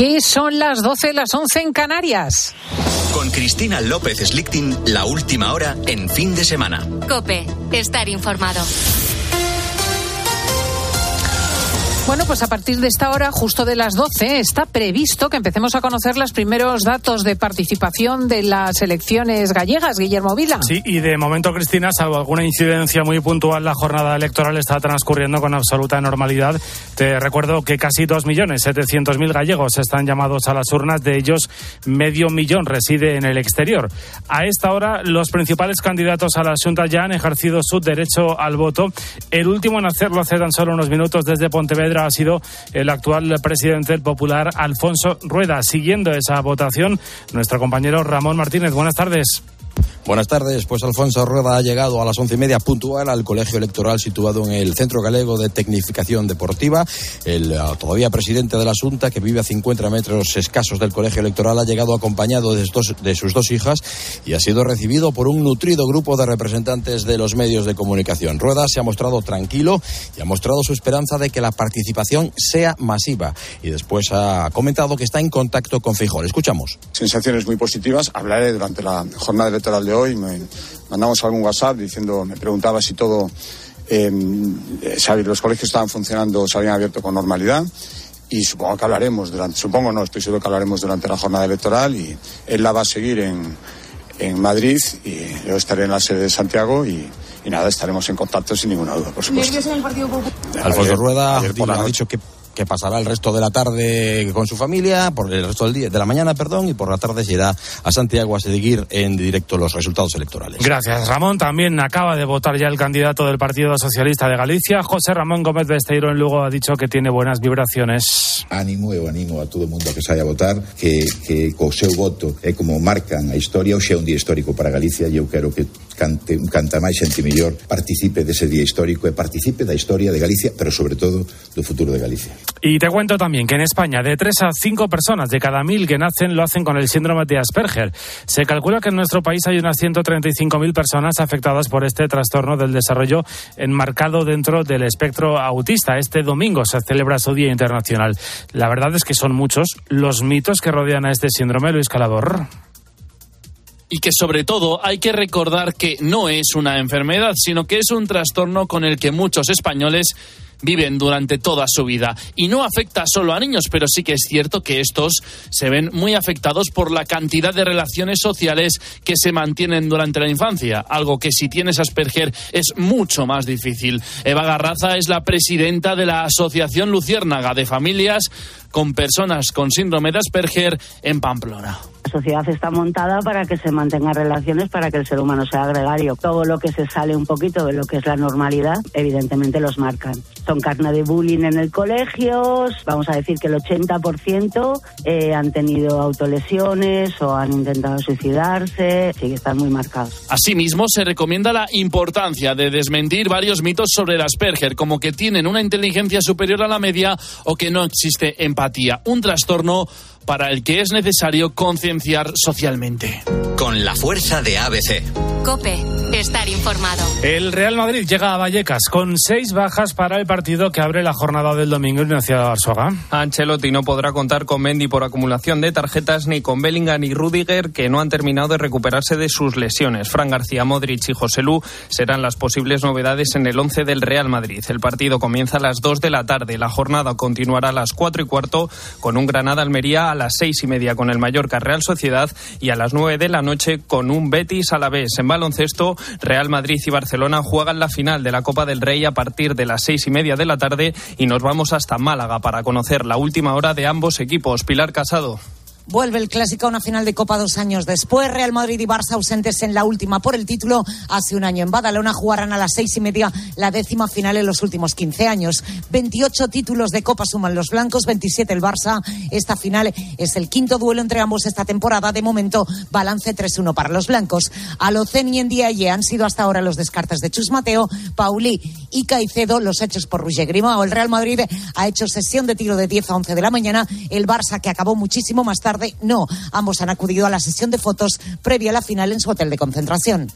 ¿Qué son las 12, las 11 en Canarias? Con Cristina López Slichting, la última hora en fin de semana. Cope, estar informado. Bueno, pues a partir de esta hora, justo de las 12, está previsto que empecemos a conocer los primeros datos de participación de las elecciones gallegas, Guillermo Vila. Sí, y de momento, Cristina, salvo alguna incidencia muy puntual, la jornada electoral está transcurriendo con absoluta normalidad. Te recuerdo que casi 2.700.000 gallegos están llamados a las urnas, de ellos medio millón reside en el exterior. A esta hora, los principales candidatos a la Junta ya han ejercido su derecho al voto. El último en hacerlo hace tan solo unos minutos desde Pontevedra ha sido el actual presidente del Popular, Alfonso Rueda. Siguiendo esa votación, nuestro compañero Ramón Martínez. Buenas tardes. Buenas tardes. Pues Alfonso Rueda ha llegado a las once y media puntual al colegio electoral situado en el Centro Galego de Tecnificación Deportiva. El uh, todavía presidente de la Junta, que vive a 50 metros escasos del colegio electoral, ha llegado acompañado de, de sus dos hijas y ha sido recibido por un nutrido grupo de representantes de los medios de comunicación. Rueda se ha mostrado tranquilo y ha mostrado su esperanza de que la participación sea masiva. Y después ha comentado que está en contacto con Fijol. Escuchamos. Sensaciones muy positivas. Hablaré durante la jornada electoral de hoy. Me mandamos algún WhatsApp diciendo, me preguntaba si todo, eh, los colegios estaban funcionando, se habían abierto con normalidad. Y supongo que hablaremos durante, supongo no, estoy seguro que hablaremos durante la jornada electoral y él la va a seguir en, en Madrid y yo estaré en la sede de Santiago y, y nada, estaremos en contacto sin ninguna duda, por supuesto. Alfonso Rueda ha dicho que que pasará el resto de la tarde con su familia, por el resto del día, de la mañana, perdón, y por la tarde se irá a Santiago a seguir en directo los resultados electorales. Gracias, Ramón. También acaba de votar ya el candidato del Partido Socialista de Galicia, José Ramón Gómez Besteiro, en Lugo ha dicho que tiene buenas vibraciones. Ánimo, eu animo a todo mundo a que saia a votar, que, que co seu voto é como marcan a historia, o xe é un día histórico para Galicia e eu quero que cante, canta máis xente millor participe dese día histórico e participe da historia de Galicia, pero sobre todo do futuro de Galicia. Y te cuento también que en España de 3 a 5 personas de cada mil que nacen lo hacen con el síndrome de Asperger. Se calcula que en nuestro país hay unas 135.000 personas afectadas por este trastorno del desarrollo enmarcado dentro del espectro autista. Este domingo se celebra su Día Internacional. La verdad es que son muchos los mitos que rodean a este síndrome, Luis Calabor y que sobre todo hay que recordar que no es una enfermedad, sino que es un trastorno con el que muchos españoles viven durante toda su vida. Y no afecta solo a niños, pero sí que es cierto que estos se ven muy afectados por la cantidad de relaciones sociales que se mantienen durante la infancia, algo que si tienes Asperger es mucho más difícil. Eva Garraza es la presidenta de la Asociación Luciérnaga de Familias con personas con síndrome de Asperger en Pamplona. Sociedad está montada para que se mantengan relaciones, para que el ser humano sea gregario. Todo lo que se sale un poquito de lo que es la normalidad, evidentemente los marcan. Son carne de bullying en el colegio, vamos a decir que el 80% eh, han tenido autolesiones o han intentado suicidarse, sí que están muy marcados. Asimismo, se recomienda la importancia de desmentir varios mitos sobre el Asperger, como que tienen una inteligencia superior a la media o que no existe empatía. Un trastorno para el que es necesario concienciar socialmente. Con la fuerza de ABC. Cope, estar informado. El Real Madrid llega a Vallecas con seis bajas para el partido que abre la jornada del domingo en la ciudad de Arzuaga. Ancelotti no podrá contar con Mendy por acumulación de tarjetas ni con Bellingham y Rudiger que no han terminado de recuperarse de sus lesiones. Fran García, Modric y José Lu serán las posibles novedades en el once del Real Madrid. El partido comienza a las dos de la tarde. La jornada continuará a las cuatro y cuarto con un Granada Almería a las seis y media con el Mallorca Real Sociedad y a las nueve de la noche con un Betis a la vez. En baloncesto, Real Madrid y Barcelona juegan la final de la Copa del Rey a partir de las seis y media de la tarde y nos vamos hasta Málaga para conocer la última hora de ambos equipos. Pilar Casado. Vuelve el clásico a una final de Copa dos años después. Real Madrid y Barça ausentes en la última por el título. Hace un año en Badalona jugarán a las seis y media la décima final en los últimos 15 años. 28 títulos de Copa suman los blancos, 27 el Barça. Esta final es el quinto duelo entre ambos esta temporada. De momento, balance 3-1 para los blancos. Alocen y Ndiaye han sido hasta ahora los descartes de Chus Mateo, Pauli y Caicedo, los hechos por Roger Grimao. El Real Madrid ha hecho sesión de tiro de 10 a 11 de la mañana. El Barça, que acabó muchísimo más tarde, no. Ambos han acudido a la sesión de fotos previa a la final en su hotel de concentración.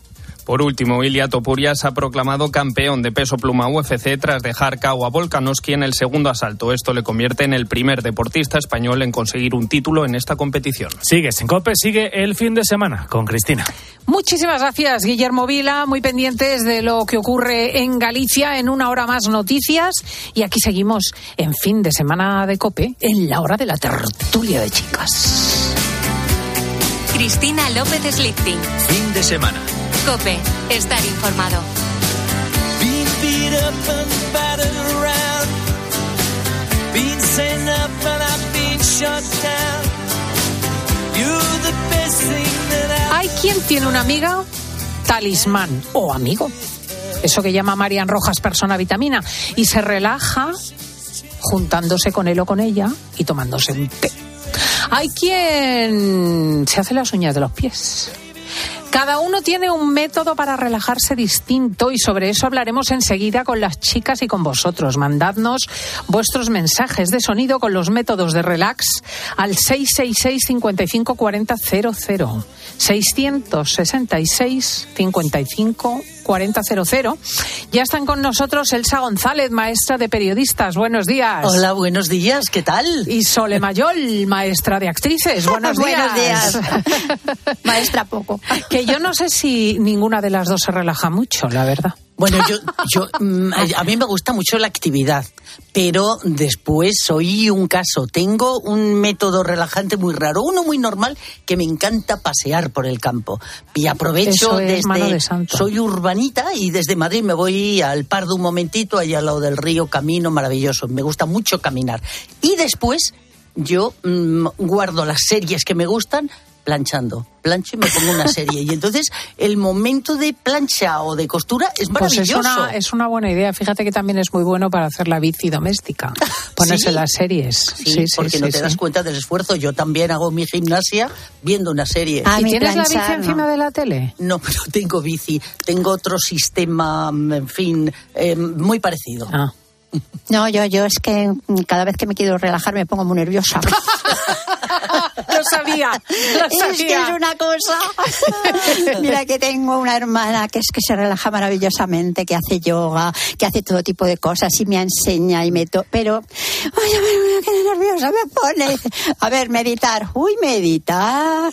Por último, Ilia Topuria se ha proclamado campeón de peso pluma UFC tras dejar KO a Volkanovski en el segundo asalto. Esto le convierte en el primer deportista español en conseguir un título en esta competición. Sigue sin COPE, sigue el fin de semana con Cristina. Muchísimas gracias, Guillermo Vila. Muy pendientes de lo que ocurre en Galicia. En una hora más noticias. Y aquí seguimos en fin de semana de COPE, en la hora de la tertulia de chicas. Cristina López Slichting. Fin de semana. Cope, estar informado. Hay quien tiene una amiga talismán o amigo. Eso que llama Marian Rojas persona vitamina. Y se relaja juntándose con él o con ella y tomándose un té. Hay quien se hace las uñas de los pies. Cada uno tiene un método para relajarse distinto y sobre eso hablaremos enseguida con las chicas y con vosotros. Mandadnos vuestros mensajes de sonido con los métodos de relax al 666 55 40 00. 666 55 4000. Ya están con nosotros Elsa González, maestra de periodistas. Buenos días. Hola, buenos días. ¿Qué tal? Y Sole Mayol, maestra de actrices. Buenos días. buenos días. maestra poco. Que yo no sé si ninguna de las dos se relaja mucho, la verdad. Bueno, yo, yo, mm, a mí me gusta mucho la actividad, pero después soy un caso. Tengo un método relajante muy raro, uno muy normal que me encanta pasear por el campo. Y aprovecho es desde. de. Soy urbanita y desde Madrid me voy al Pardo un momentito, allá al lado del río, camino maravilloso. Me gusta mucho caminar. Y después yo mm, guardo las series que me gustan planchando. Plancho y me pongo una serie. Y entonces el momento de plancha o de costura es Pues es maravilloso. una, es una buena idea. Fíjate que también es muy bueno para hacer la bici doméstica. Ponerse Sí. las series. Sí, porque no te das cuenta del esfuerzo. Yo también hago mi gimnasia viendo una serie. A ¿Y mí tienes la bici planchar, no. encima de la tele? No, pero tengo bici, tengo otro sistema, en fin, eh, muy parecido. Ah. No, yo, yo es que cada vez que me quiero relajar me pongo muy nerviosa. Lo sabía, lo Es que sabía. es una cosa. Mira que tengo una hermana que es que se relaja maravillosamente, que hace yoga, que hace todo tipo de cosas y me enseña y me to pero ay, a ver, qué nerviosa me pone. A ver, meditar. Uy, meditar.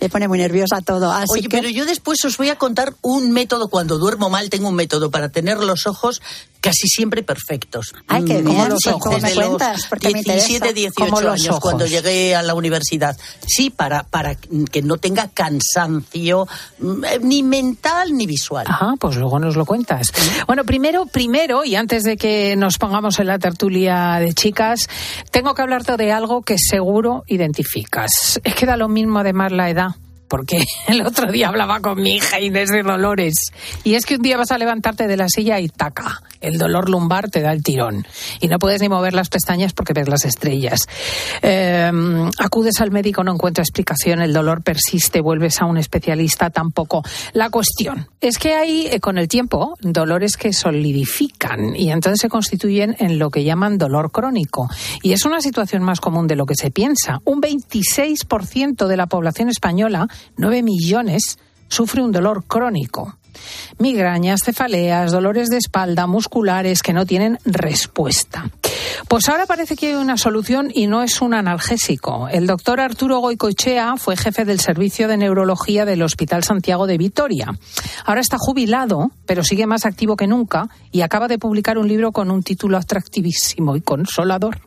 me pone muy nerviosa todo. Así Oye, que pero yo después os voy a contar un método. Cuando duermo mal, tengo un método para tener los ojos casi siempre perfectos. Ay, qué Mm, bien, los sí, ojos ¿cómo me los cuentas? Porque me 17, interesa. 18 Como los años, ojos. cuando llegué a la universidad. Sí, para, para que no tenga cansancio mm, eh, ni mental ni visual. Ajá, pues luego nos lo cuentas. Bueno, primero, primero, y antes de que nos pongamos en la tertulia de chicas, tengo que hablarte de algo que seguro identificas. Es que da lo mismo además la edad. Porque el otro día hablaba con mi hija Inés de Dolores. Y es que un día vas a levantarte de la silla y taca. El dolor lumbar te da el tirón. Y no puedes ni mover las pestañas porque ves las estrellas. Eh, acudes al médico, no encuentra explicación, el dolor persiste, vuelves a un especialista, tampoco. La cuestión es que hay, eh, con el tiempo, dolores que solidifican y entonces se constituyen en lo que llaman dolor crónico. Y es una situación más común de lo que se piensa. Un 26% de la población española, 9 millones, sufre un dolor crónico. Migrañas, cefaleas, dolores de espalda, musculares que no tienen respuesta. Pues ahora parece que hay una solución y no es un analgésico. El doctor Arturo Goicoechea fue jefe del servicio de neurología del Hospital Santiago de Vitoria. Ahora está jubilado, pero sigue más activo que nunca y acaba de publicar un libro con un título atractivísimo y consolador.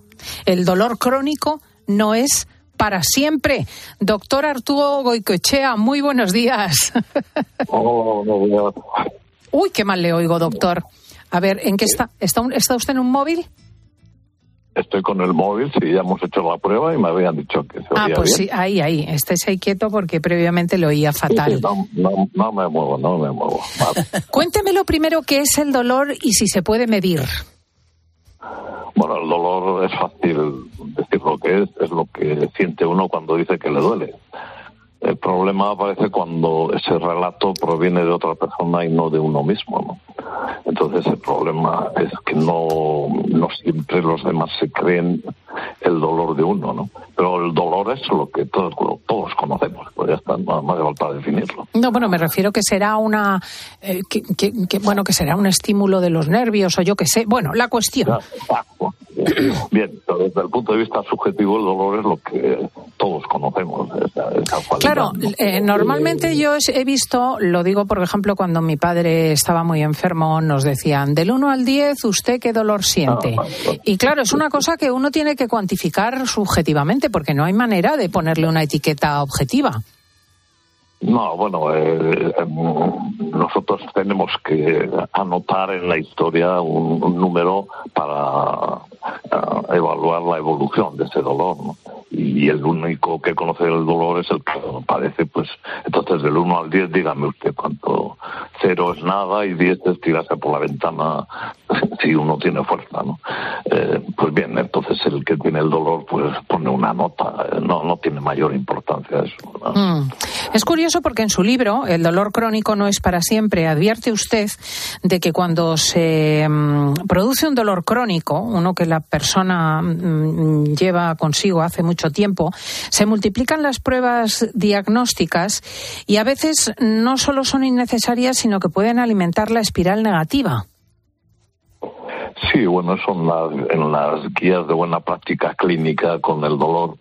El dolor crónico no es para siempre. Doctor Arturo Goicoechea, muy buenos días. Uy, qué mal le oigo, doctor. A ver, ¿en qué está? ¿Está, un- está usted en un móvil? Estoy con el móvil, sí, ya hemos hecho la prueba y me habían dicho que se Ah, oía pues bien. sí, ahí, ahí. Ahí quieto porque previamente lo oía Sí, fatal. sí, no, no- no me muevo, no me muevo. Vale. Cuénteme lo primero qué es el dolor y si se puede medir. Bueno, el dolor es fácil decir lo que es, es lo que siente uno cuando dice que le duele. El problema aparece cuando ese relato proviene de otra persona y no de uno mismo. ¿no? Entonces el problema es que no, no siempre los demás se creen el dolor de uno, ¿no? Pero el dolor es lo que todos, todos conocemos, pues ya está, nada más falta definirlo. No, bueno, me refiero que será una, eh, que, que- que, bueno, que será un estímulo de los nervios o yo qué sé. Bueno, la cuestión. Ah, bueno, bien. Bien, pero desde el punto de vista subjetivo el dolor es lo que todos conocemos, esa, esa Claro, eh, normalmente yo he visto, lo digo por ejemplo cuando mi padre estaba muy enfermo, nos decían del 1 al 10, ¿usted qué dolor siente? Y claro, es una cosa que uno tiene que cuantificar subjetivamente porque no hay manera de ponerle una etiqueta objetiva. No, bueno, eh, em, nosotros tenemos que anotar en la historia un, un número para ah, evaluar la evolución de ese dolor, ¿no? Y el único que conoce el dolor es el que lo padece, pues entonces del 1 al 10 dígame usted cuánto. Cero es nada y 10 es tirarse por la ventana si uno tiene fuerza, ¿no? Eh, pues bien, entonces el que tiene el dolor pues pone una nota, no, no tiene mayor importancia eso. Mm. Es curioso porque en su libro, El dolor crónico no es para siempre, advierte usted de que cuando se mm, produce un dolor crónico, uno que la persona mm, lleva consigo hace mucho tiempo, se multiplican las pruebas diagnósticas y a veces no solo son innecesarias, sino que pueden alimentar la espiral negativa. Sí, bueno, eso en las, en las guías de buena práctica clínica con el dolor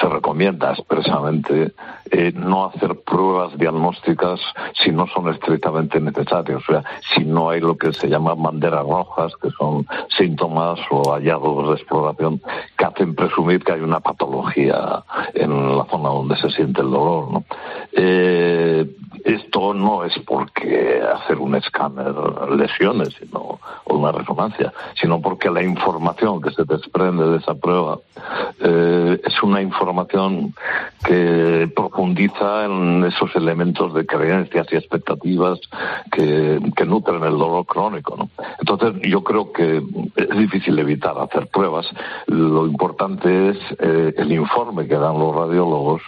se recomienda expresamente eh, no hacer pruebas diagnósticas si no son estrictamente necesarias. O sea, si no hay lo que se llama banderas rojas, que son síntomas o hallazgos de exploración que hacen presumir que hay una patología en la zona donde se siente el dolor. ¿no? Eh, esto no es porque hacer un escáner lesiones sino, o una resonancia, sino porque la información que se desprende de esa prueba eh, es una información que profundiza en esos elementos de creencias y expectativas que, nutren el dolor crónico. ¿no? Entonces, yo creo que es difícil evitar hacer pruebas. Importante es eh, el informe que dan los radiólogos,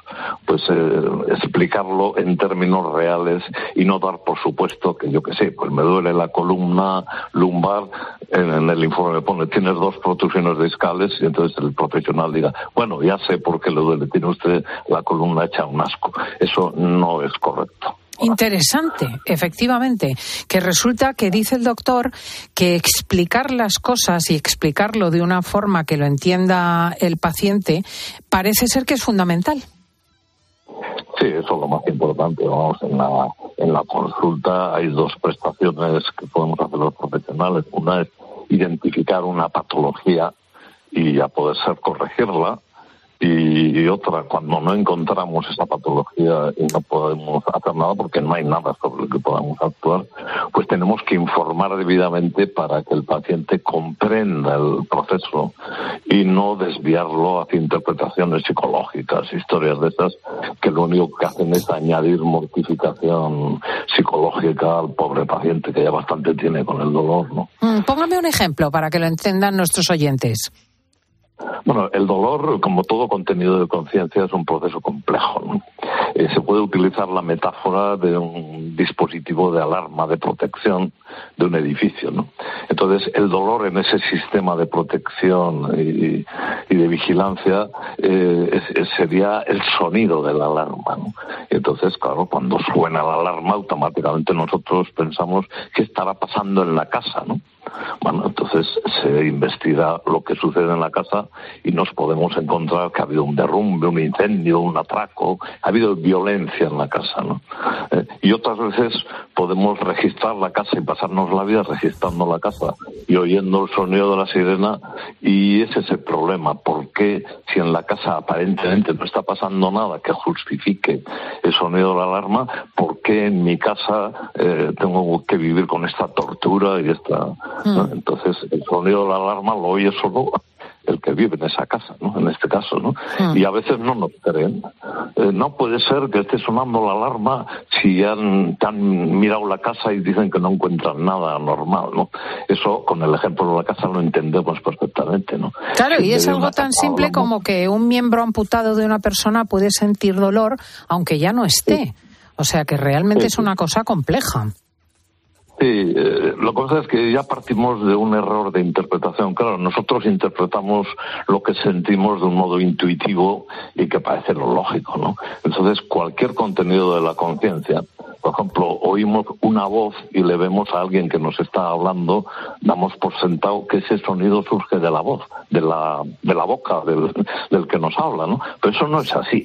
pues eh, explicarlo en términos reales y no dar por supuesto que yo que sé, pues me duele la columna lumbar, en, el informe pone tienes dos protusiones discales y entonces el profesional diga, bueno, ya sé por qué le duele, tiene usted la columna hecha un asco. Eso no es correcto. Interesante, efectivamente, que resulta que dice el doctor que explicar las cosas y explicarlo de una forma que lo entienda el paciente parece ser que es fundamental. Sí, eso es lo más importante. Vamos, en la, en la consulta hay dos prestaciones que podemos hacer los profesionales. Una es identificar una patología y a poder ser corregirla. Y, otra, cuando no encontramos esa patología y no podemos hacer nada porque no hay nada sobre lo que podamos actuar, pues tenemos que informar debidamente para que el paciente comprenda el proceso y no desviarlo hacia interpretaciones psicológicas, historias de esas que lo único que hacen es añadir mortificación psicológica al pobre paciente que ya bastante tiene con el dolor, ¿no? Mm, Póngame un ejemplo para que lo entiendan nuestros oyentes. Bueno, el dolor, como todo contenido de conciencia, es un proceso complejo. ¿no? Eh, se puede utilizar la metáfora de un dispositivo de alarma de protección de un edificio. ¿no? Entonces, el dolor en ese sistema de protección y, de vigilancia eh, sería el sonido de la alarma. ¿no? Entonces, claro, cuando suena la alarma, automáticamente nosotros pensamos qué estará pasando en la casa. ¿no? Bueno, entonces se investiga lo que sucede en la casa y nos podemos encontrar que ha habido un derrumbe, un incendio, un atraco, ha habido violencia en la casa, ¿no? Eh, y otras veces podemos registrar la casa y pasarnos la vida registrando la casa y oyendo el sonido de la sirena y ese es el problema. ¿Por qué si en la casa aparentemente no está pasando nada que justifique el sonido de la alarma, por qué en mi casa eh, tengo que vivir con esta tortura y esta... ¿no? Entonces el sonido de la alarma lo oye solo el que vive en esa casa, ¿no? En este caso, ¿no? Y a veces no nos creen. Eh, no puede ser que esté sonando la alarma si han mirado la casa y dicen que no encuentran nada normal, ¿no? Eso, con el ejemplo de la casa, lo entendemos perfectamente, ¿no? Claro, y es algo tan simple como que un miembro amputado de una persona puede sentir dolor aunque ya no esté. O sea que realmente es una cosa compleja. Sí, eh, lo que pasa es que ya partimos de un error de interpretación. Claro, nosotros interpretamos lo que sentimos de un modo intuitivo y que parece lo lógico, ¿no? Entonces, cualquier contenido de la conciencia, por ejemplo, oímos una voz y le vemos a alguien que nos está hablando, damos por sentado que ese sonido surge de la voz, de la, de la boca del, del que nos habla, ¿no? Pero eso no es así.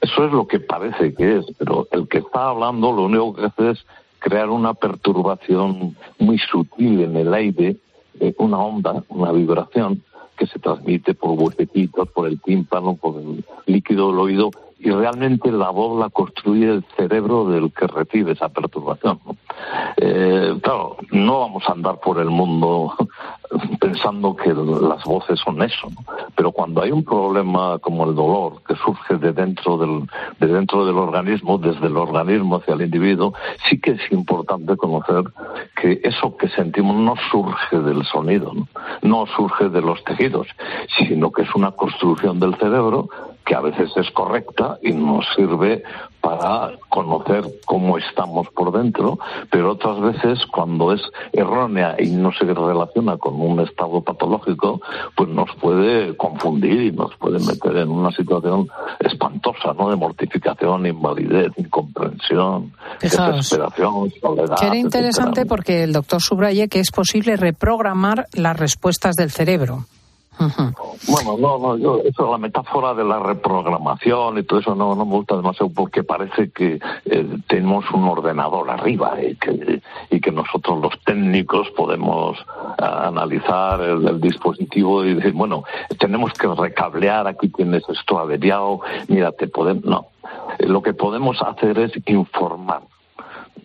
Eso es lo que parece que es, pero el que está hablando lo único que hace es crear una perturbación muy sutil en el aire, eh, una onda, una vibración que se transmite por huequecitos, por el tímpano, por el líquido del oído, y realmente la voz la construye el cerebro del que recibe esa perturbación. Eh, claro, no vamos a andar por el mundo pensando que las voces son eso, pero cuando hay un problema como el dolor que surge de dentro del, de dentro del organismo, desde el organismo hacia el individuo, sí que es importante conocer que eso que sentimos no surge del sonido, no, no surge de los tejidos, sino que es una construcción del cerebro que a veces es correcta y nos sirve para conocer cómo estamos por dentro, pero otras veces cuando es errónea y no se relaciona con un estado patológico, pues nos puede confundir y nos puede meter en una situación espantosa, ¿no? De mortificación, invalidez, incomprensión, desesperación, soledad. Que era interesante porque el doctor subraye que es posible reprogramar las respuestas del cerebro. Bueno, no, no, yo, eso, la metáfora de la reprogramación y todo eso no, no me gusta demasiado porque parece que eh, tenemos un ordenador arriba y que, y que nosotros los técnicos podemos ah, analizar el, dispositivo y decir, bueno, tenemos que recablear, aquí tienes esto averiado, mira, te podemos, no. Eh, lo que podemos hacer es informar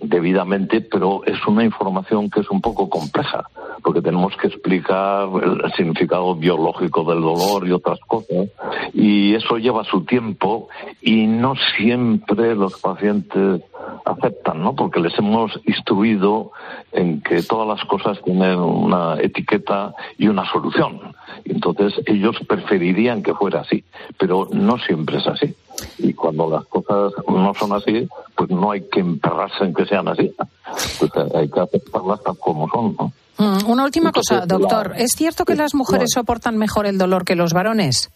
debidamente, pero es una información que es un poco compleja, porque tenemos que explicar el significado biológico del dolor y otras cosas, y eso lleva su tiempo y no siempre los pacientes aceptan, ¿no? Porque les hemos instruido en que todas las cosas tienen una etiqueta y una solución. Entonces ellos preferirían que fuera así, pero no siempre es así. Y cuando las cosas no son así, pues no hay que emperrarse en que sean así. Pues hay que aceptarlas tal como son, ¿no? Mm, una última cosa, doctor. ¿Es cierto que las mujeres soportan mejor el dolor que los varones?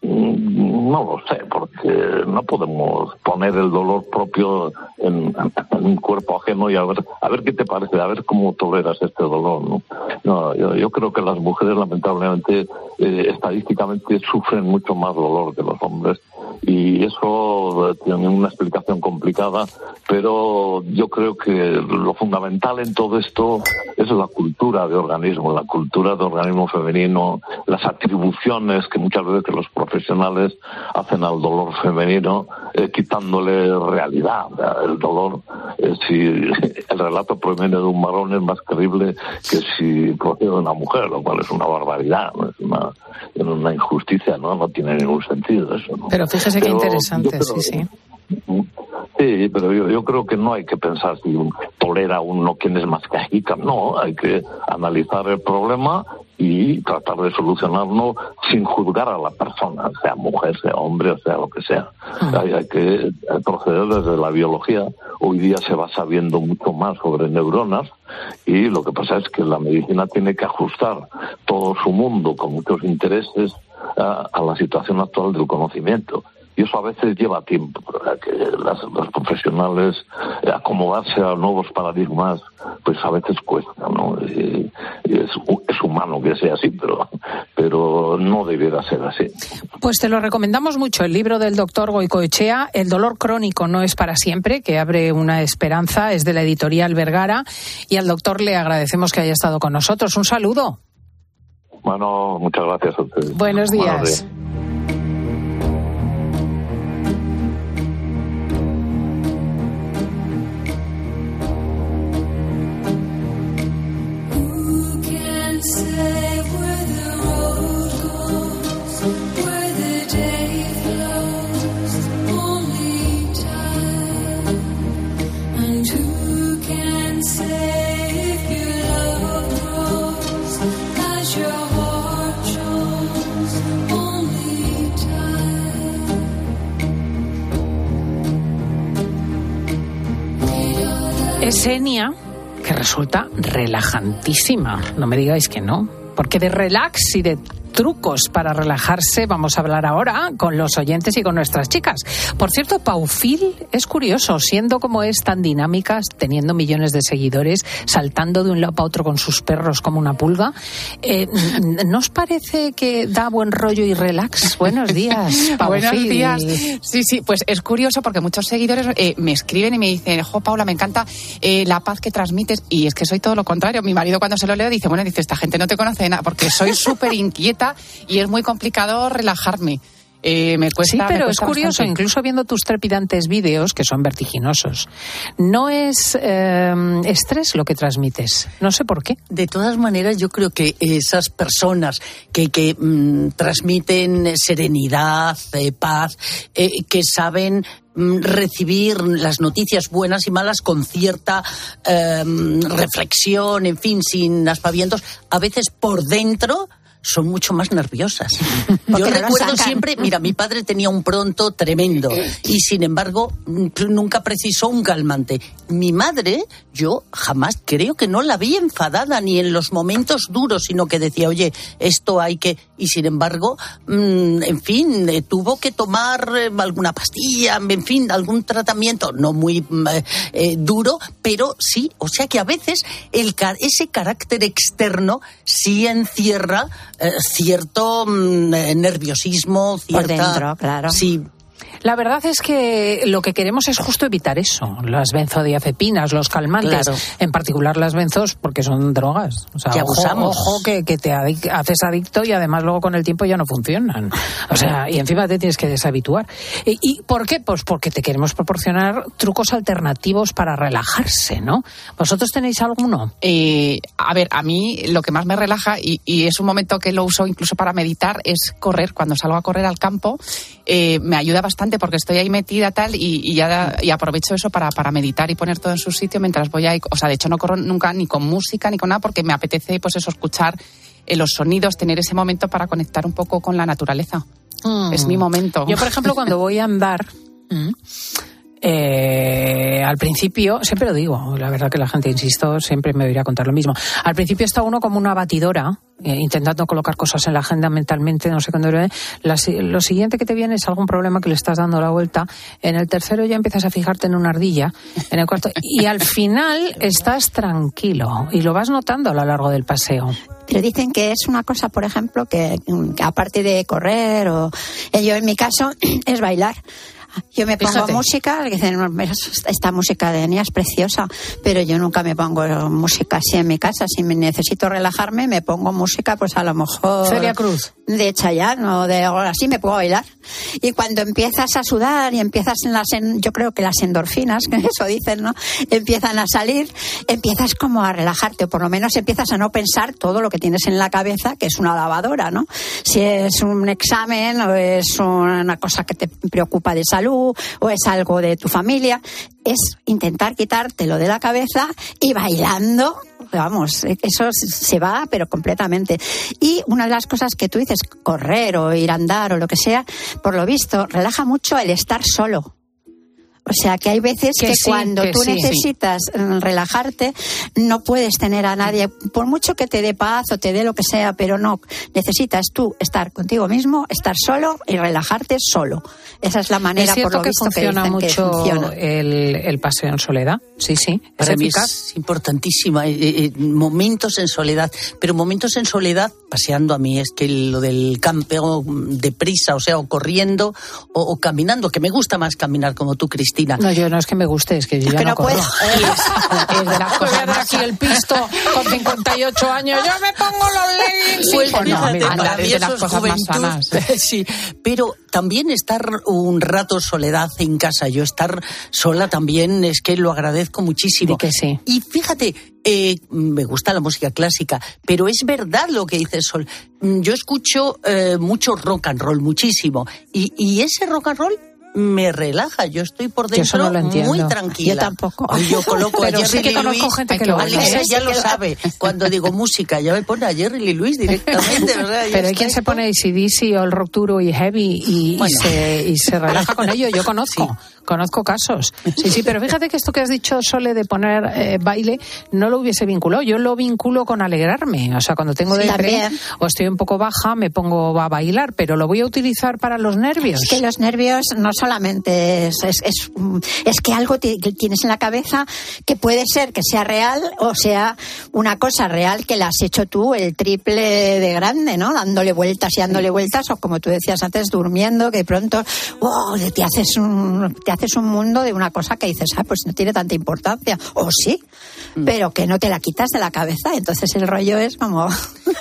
Mm, no lo sé, porque no podemos poner el dolor propio en, un cuerpo ajeno y a ver, a ver qué te parece, a ver cómo toleras este dolor. No, no yo, creo que las mujeres, lamentablemente, eh, estadísticamente sufren mucho más dolor que los hombres y eso tiene una explicación complicada, pero yo creo que lo fundamental en todo esto es la cultura de organismo, la cultura de organismo femenino, las atribuciones que muchas veces los profesionales hacen al dolor femenino, eh, quitándole realidad. El dolor, eh, si el relato proviene de un varón es más creíble que si procede de una mujer, lo cual es una barbaridad, es una, injusticia, ¿no? No tiene ningún sentido eso. ¿no? Fíjese qué interesante, sí, sí. Sí, pero yo, yo, creo que no hay que pensar si un, tolera uno quién es más cajica, no, hay que analizar el problema y tratar de solucionarlo sin juzgar a la persona, sea mujer, sea hombre, sea lo que sea. Ah. Hay, hay, que proceder desde la biología. Hoy día se va sabiendo mucho más sobre neuronas y lo que pasa es que la medicina tiene que ajustar todo su mundo con muchos intereses a, a la situación actual del conocimiento y eso a veces lleva tiempo, que las, los profesionales eh, acomodarse a nuevos paradigmas, pues a veces cuesta, ¿no? Y, es, es, humano que sea así, pero, pero no debiera ser así. Pues te lo recomendamos mucho, el libro del doctor Goicoechea, El dolor crónico no es para siempre, que abre una esperanza, es de la editorial Vergara, y al doctor le agradecemos que haya estado con nosotros. Un saludo. Bueno, muchas gracias a ustedes. Buenos días. say where resulta relajantísima. No me digáis que no. Porque de relax y de trucos para relajarse vamos a hablar ahora con los oyentes y con nuestras chicas. Por cierto, Paufil es curioso, siendo como es tan dinámica, teniendo millones de seguidores, saltando de un lado para otro con sus perros como una pulga. Eh, ¿No os parece que da buen rollo y relax? Buenos días, Paufil. Buenos días. Sí, sí, pues es curioso porque muchos seguidores eh, me escriben y me dicen, jo, Paula, me encanta eh, la paz que transmites. Y es que soy todo lo contrario. Mi marido cuando se lo leo dice, bueno, dice, esta gente no te conoce de nada porque soy súper inquieta y es muy complicado relajarme. Eh, me cuesta, sí, pero me es curioso, bastante. incluso viendo tus trepidantes vídeos, que son vertiginosos, no es eh, estrés lo que transmites. No sé por qué. De todas maneras, yo creo que esas personas que, que mm, transmiten serenidad, eh, paz, eh, que saben mm, recibir las noticias buenas y malas con cierta eh, reflexión, en fin, sin aspavientos, a veces por dentro son mucho más nerviosas. Yo no recuerdo siempre, mira, mi padre tenía un pronto tremendo y sin embargo nunca precisó un calmante. Mi madre, yo jamás creo que no la vi enfadada ni en los momentos duros, sino que decía, oye, esto hay que... Y sin embargo, mm, en fin, eh, tuvo que tomar eh, alguna pastilla, en fin, algún tratamiento, no muy mm, eh, eh, duro, pero sí, o sea que a veces el, ese carácter externo sí encierra eh, cierto mm, eh, nerviosismo, cierta... dentro, claro. Sí, La verdad es que lo que queremos es justo evitar eso, las benzodiazepinas, los calmantes, Claro. en particular las benzos, porque son drogas. O sea, Que ojo- abusamos. Ojo, que, que te adic- haces adicto y además luego con el tiempo ya no funcionan. O sea, y encima te tienes que deshabituar. ¿Y, y por qué? Pues porque te queremos proporcionar trucos alternativos para relajarse, ¿no? ¿Vosotros tenéis alguno? Eh, a ver, a mí lo que más me relaja y, y es un momento que lo uso incluso para meditar es correr. Cuando salgo a correr al campo eh, me ayuda bastante porque estoy ahí metida tal y, y ya da- y aprovecho eso para, para meditar y poner todo en su sitio mientras voy ahí. O sea, de hecho no corro nunca ni con música ni con nada porque me apetece pues eso escuchar eh, los sonidos, tener ese momento para conectar un poco con la naturaleza. Es mi momento. Yo, por ejemplo, cuando voy a andar, eh, al principio, siempre lo digo, la verdad que la gente, insisto, siempre me oirá contar lo mismo. Al principio está uno como una batidora, eh, intentando colocar cosas en la agenda mentalmente, no sé cuándo. lo- siguiente que te viene es algún problema que le estás dando la vuelta. En el tercero ya empiezas a fijarte en una ardilla. En el cuarto. Y al final estás tranquilo y lo vas notando a lo largo del paseo. Pero dicen que es una cosa, por ejemplo, que, que aparte de correr o eh, yo en mi caso es bailar. Yo me pongo Fíjate. música, esta música de Enya es preciosa, pero yo nunca me pongo música así en mi casa. Si me necesito relajarme, me pongo música, pues a lo mejor Celia Cruz. De Chayanne o de algo así, me puedo bailar. Y cuando empiezas a sudar y empiezas en las, en- yo creo que las endorfinas, que eso dicen, ¿no? Empiezan a salir, empiezas como a relajarte, o por lo menos empiezas a no pensar todo lo que tienes en la cabeza, que es una lavadora, ¿no? Si es un examen o es una cosa que te preocupa de salud o es algo de tu familia, es intentar quitártelo de la cabeza y bailando vamos, eso se va, pero completamente. Y una de las cosas que tú dices, correr o ir a andar o lo que sea, por lo visto, relaja mucho el estar solo. O sea, que hay veces Que que, sí, cuando que tú sí. necesitas mm, relajarte, no puedes tener a nadie, por mucho que te dé paz o te dé lo que sea, pero no, necesitas tú estar contigo mismo, estar solo y relajarte solo. Esa es la manera, es por lo que visto, funciona que dicen que mucho funciona. El, el paseo en soledad. Sí, sí. Es Para mí eficaz. es importantísima. eh, eh, momentos en soledad. Pero momentos en soledad, paseando a mí, es que lo del campeo mm, deprisa, o sea, o corriendo o, o caminando, que me gusta más caminar como tú, Cristina. No, yo no es que me guste, es que yo ya que no, no corro. puedo. Es, de las cosas Voy a dar aquí el pisto con 58 años. Yo me pongo los leggings. Pues y- Pues no, a mí mí de las es cosas más juventud. sanas. Sí, pero también estar un rato soledad en casa, yo estar sola también es que lo agradezco muchísimo. que sí. Y fíjate, eh, me gusta la música clásica, pero es verdad lo que dice Sol. Mm, Yo escucho eh, mucho rock and roll, muchísimo. Y, y ese rock and roll me relaja. Yo estoy por dentro no muy tranquila. Yo tampoco. Y Yo coloco Pero a Jerry sí que Lee conozco Lewis. gente que lo. Alexia ya Sí lo sabe. Cuando digo música, ya me pone a Jerry Lee Lewis directamente. Pero hay quien se pone ACDC o el rock duro y heavy y, y Bueno. se, y se relaja con ello. Yo conozco, conozco casos. Sí, sí, pero fíjate que esto que has dicho, Sole, de poner eh, baile, no lo hubiese vinculado. Yo lo vinculo con alegrarme. O sea, cuando tengo Sí, también. o estoy un poco baja, me pongo a bailar, pero lo voy a utilizar para los nervios. Es que los nervios no solamente es, es, es, es que algo te- que tienes en la cabeza que puede ser que sea real o sea una cosa real que la has hecho tú el triple de grande, ¿no? Dándole vueltas y dándole vueltas o como tú decías antes, durmiendo, que de pronto wow, te, haces un, te haces un mundo de una cosa que dices, ah, pues no tiene tanta importancia. O sí, Mm. pero que no te la quitas de la cabeza. Entonces el rollo es como...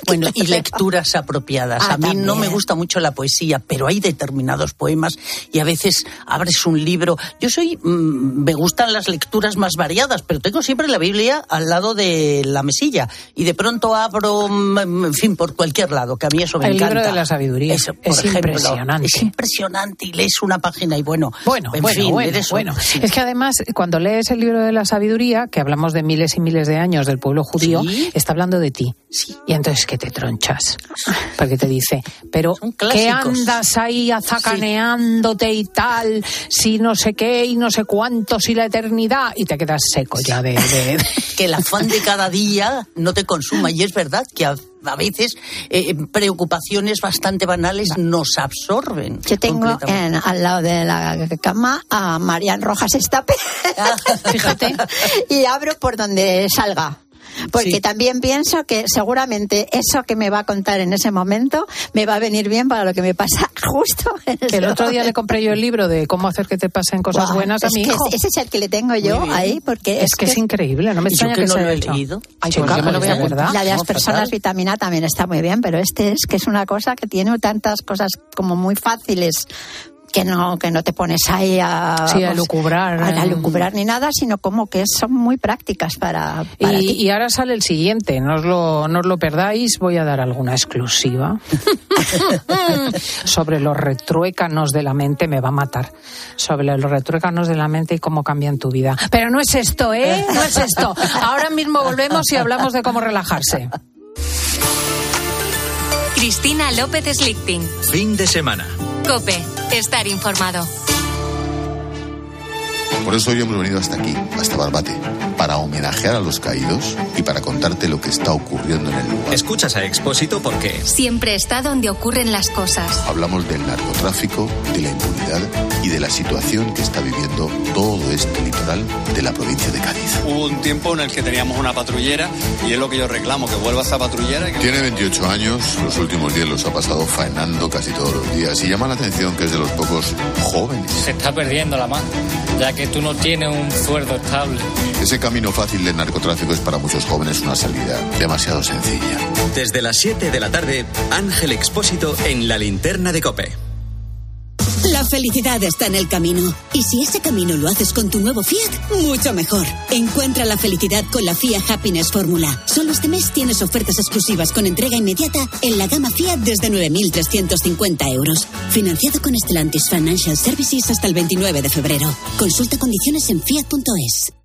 Bueno, y lecturas apropiadas. Ah, a mí no me gusta mucho la poesía, pero hay determinados poemas y a veces abres un libro. Yo soy, mm, me gustan las lecturas más variadas, pero tengo siempre la Biblia al lado de la mesilla y de pronto abro, mm, en fin, por cualquier lado, que a mí eso me El encanta. libro de la sabiduría. Eso, Es ejemplo. impresionante. Es impresionante y lees una página y bueno, Bueno, en bueno, fin, bueno, eres un- bueno. sí. Es que además, cuando lees el libro de la sabiduría, que hablamos de miles y miles de años del pueblo judío, Sí. está hablando de ti. Y entonces que te tronchas. Porque te dice, pero ¿qué andas ahí azacaneándote y tal? Si no sé qué y no sé cuánto, si la eternidad. Y te quedas seco ya de... de- que el afán de cada día no te consuma. Y es verdad que a, a veces eh, preocupaciones bastante banales nos absorben. Yo tengo en- al lado de la cama a Marian Rojas Estape. Fíjate. y abro por donde salga. Porque Sí. también pienso que seguramente eso que me va a contar en ese momento me va a venir bien para lo que me pasa justo en Que ese el otro día momento. le compré yo el libro de cómo hacer que te pasen cosas buenas a mi hijo. Ese es el que le tengo yo ahí, porque Es que es increíble, no me extraña que que no se lo he hecho. leído. Ay, pues yo me lo voy a guardar. La de las No, personas fatal. vitamina también está muy bien, pero este es que es una cosa que tiene tantas cosas como muy fáciles que no que no te pones ahí a Sí, a pues, lucubrar, a, a eh. lucubrar ni nada, sino como que son muy prácticas para, para Y, ti. y ahora sale el siguiente, no os, lo, no os lo perdáis, voy a dar alguna exclusiva sobre los retruécanos de la mente, me va a matar, sobre los retruécanos de la mente y cómo cambian tu vida. Pero no es esto, ¿eh? No es esto. Ahora mismo volvemos y hablamos de cómo relajarse. Cristina López Slichting. Fin de semana. Cope, estar informado. Por eso hoy hemos venido hasta aquí, hasta Barbate, para homenajear a los caídos y para contarte lo que está ocurriendo en el lugar. Escuchas a Expósito porque Siempre está donde ocurren las cosas. Hablamos del narcotráfico, de la impunidad y de la situación que está viviendo todo este litoral de la provincia de Cádiz. Hubo un tiempo en el que teníamos una patrullera y es lo que yo reclamo, que vuelva esa patrullera. y que- Tiene 28 años, los últimos días los ha pasado faenando casi todos los días y llama la atención que es de los pocos jóvenes. Se está perdiendo la mano, ya que tú no tienes un sueldo estable. Ese camino fácil del narcotráfico es para muchos jóvenes una salida demasiado sencilla. desde las 7 de la tarde, Ángel Expósito en la linterna de Cope. La felicidad está en el camino. Y si ese camino lo haces con tu nuevo Fiat, mucho mejor. Encuentra la felicidad con la Fiat Happiness Fórmula. Solo este mes tienes ofertas exclusivas con entrega inmediata en la gama Fiat desde 9.350 euros. Financiado con Stellantis Financial Services hasta el 29 de febrero. Consulta condiciones en fiat.es.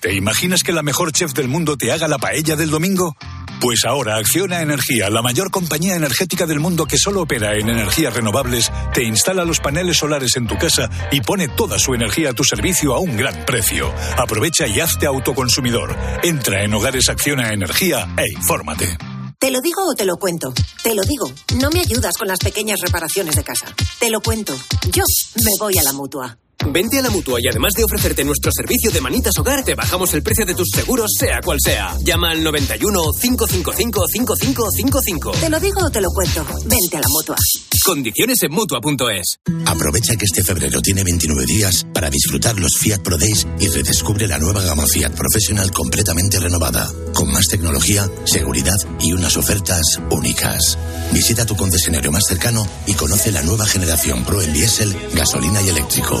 ¿Te imaginas que la mejor chef del mundo te haga la paella del domingo? Pues ahora Acciona Energía, la mayor compañía energética del mundo que solo opera en energías renovables, te instala los paneles solares en tu casa y pone toda su energía a tu servicio a un gran precio. Aprovecha y hazte autoconsumidor. Entra en Hogares Acciona Energía e infórmate. ¿Te lo digo o te lo cuento? Te lo digo. No me ayudas con las pequeñas reparaciones de casa. Te lo cuento. Yo me voy a la mutua. Vente a la mutua y además de ofrecerte nuestro servicio de manitas hogar, te bajamos el precio de tus seguros, sea cual sea. Llama al 91 555 5555. Te lo digo o te lo cuento. Vente a la mutua. Condiciones en mutua.es. Aprovecha que este febrero tiene 29 días para disfrutar los Fiat Pro Days y redescubre la nueva gama Fiat Professional completamente renovada, con más tecnología, seguridad y unas ofertas únicas. Visita tu concesionario más cercano y conoce la nueva generación Pro en diésel, gasolina y eléctrico.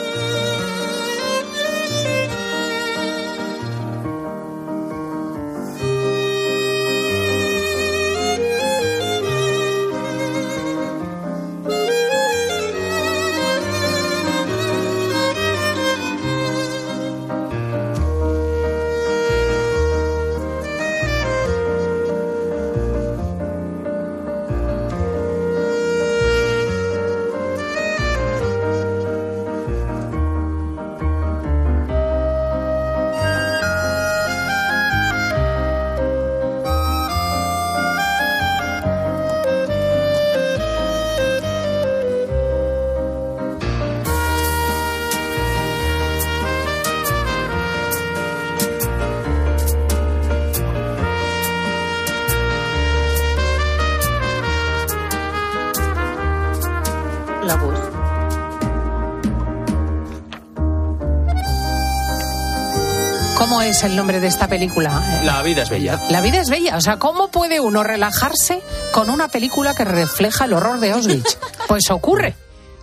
Es el nombre de esta película? La vida es bella. La vida es bella. O sea, ¿cómo puede uno relajarse con una película que refleja el horror de Auschwitz? Pues ocurre.